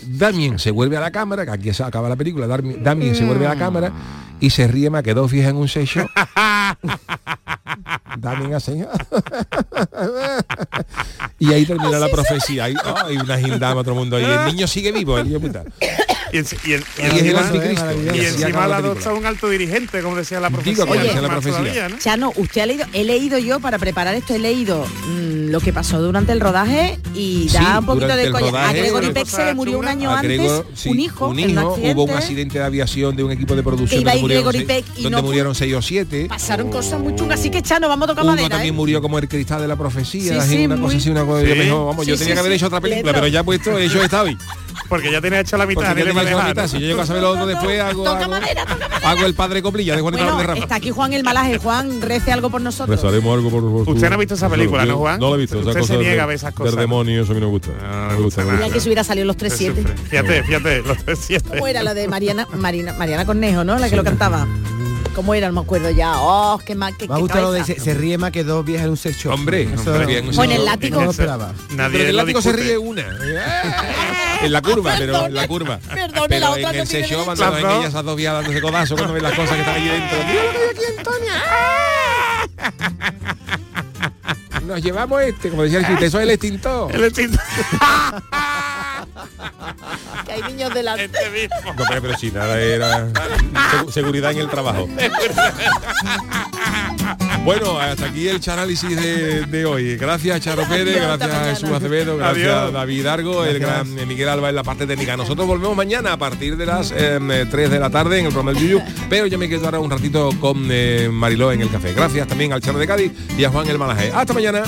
E: Damien se vuelve a la cámara, que aquí se acaba la película, Damien se vuelve a la cámara y se ríe más que dos fijas en un sello. Damien hace... y ahí termina la profecía. Hay, hay una gindama otro mundo. Y el niño sigue vivo, el niño puta.
A: Y, en- y en- y
E: Y es el
A: encima-
E: anticristo.
A: y encima la adopta un alto dirigente, como decía la profecía.
E: Digo, la profecía.
A: todavía, ¿no?
I: Chano, usted ha leído, he leído yo para preparar esto, he leído mm, lo que pasó durante el rodaje y da
E: Sí,
I: un poquito
E: durante
I: de
E: el
I: coña. A
E: rodaje,
I: Gregory Peck se le murió un año antes
E: Gregor- sí,
I: un hijo,
E: un hijo,
I: accidente.
E: hubo un accidente de aviación de un equipo de producción
I: Que iba
E: donde murieron,
I: Gregory
E: seis,
I: Peck y
E: donde
I: no
E: murieron seis o siete.
I: Pasaron cosas muy chungas, así que Chano, vamos a tocar
E: Uno
I: madera.
E: también
I: ¿eh?
E: murió como el cristal de la profecía,
I: Sí,
E: así,
I: sí,
E: una
I: muy-
E: cosa así, una cosa. yo vamos, tenía que haber hecho otra película, pero ya he puesto, hecho está hoy.
A: Porque ya tiene hecho la mitad.
E: Tenía hecho la mitad,
A: ¿no?
E: si yo llego a saber lo otro después, hago,
I: Toca
E: hago,
I: madera, toca madera.
E: hago el padre coplilla de Juan y
I: Bueno,
E: de Rafa.
I: está aquí Juan el malaje. Juan, rece algo por nosotros.
E: Rezaremos algo por, por
A: Usted no ha visto esa película, ¿no, Juan?
E: No la he visto.
A: Usted se niega
E: de-
A: a ver esas cosas,
E: Del demonio, eso a mí no me gusta.
A: No,
E: No me gusta. gusta.
I: que si hubiera salido los 3-7.
A: Fíjate, fíjate, los tres siete.
I: ¿Cómo era la de Mariana, Marina, Mariana Cornejo, no? La que lo cantaba. ¿Cómo era? No me acuerdo ya. Oh, qué mal, qué,
J: Me ha gustado lo de se, se ríe más que dos viejas en un sex shop.
E: Hombre,
J: Eso-
E: hombre, bien,
I: Bueno, el látigo.
J: No esperaba.
A: Nadie
E: pero el
A: lo
E: látigo se ríe una. en la curva, pero en la curva.
I: perdone,
E: pero
I: la otra
E: en
I: no
E: el session
I: derecho.
E: cuando ven
A: Las dos.
E: ellas esas dos vías dándose codazo cuando ven las cosas que están allí dentro. Mira lo que hay aquí, Antonia. Nos llevamos este, como decía el chiste, eso es el extintor.
A: El extintor.
I: Que hay niños delante.
A: Este
E: No, pero, pero nada, era segu- seguridad en el trabajo. Bueno, hasta aquí el análisis de, de hoy. Gracias, Charo Pérez, gracias a Jesús Acevedo, gracias
A: Adiós.
E: David Argo, el gran Miguel Alba en la parte técnica. Nosotros volvemos mañana a partir de las eh, 3 de la tarde en el programa del Yuyu, pero yo me quedo ahora un ratito con eh, Mariló en el café. Gracias también al Charo de Cádiz y a Juan el Malaje. Hasta mañana.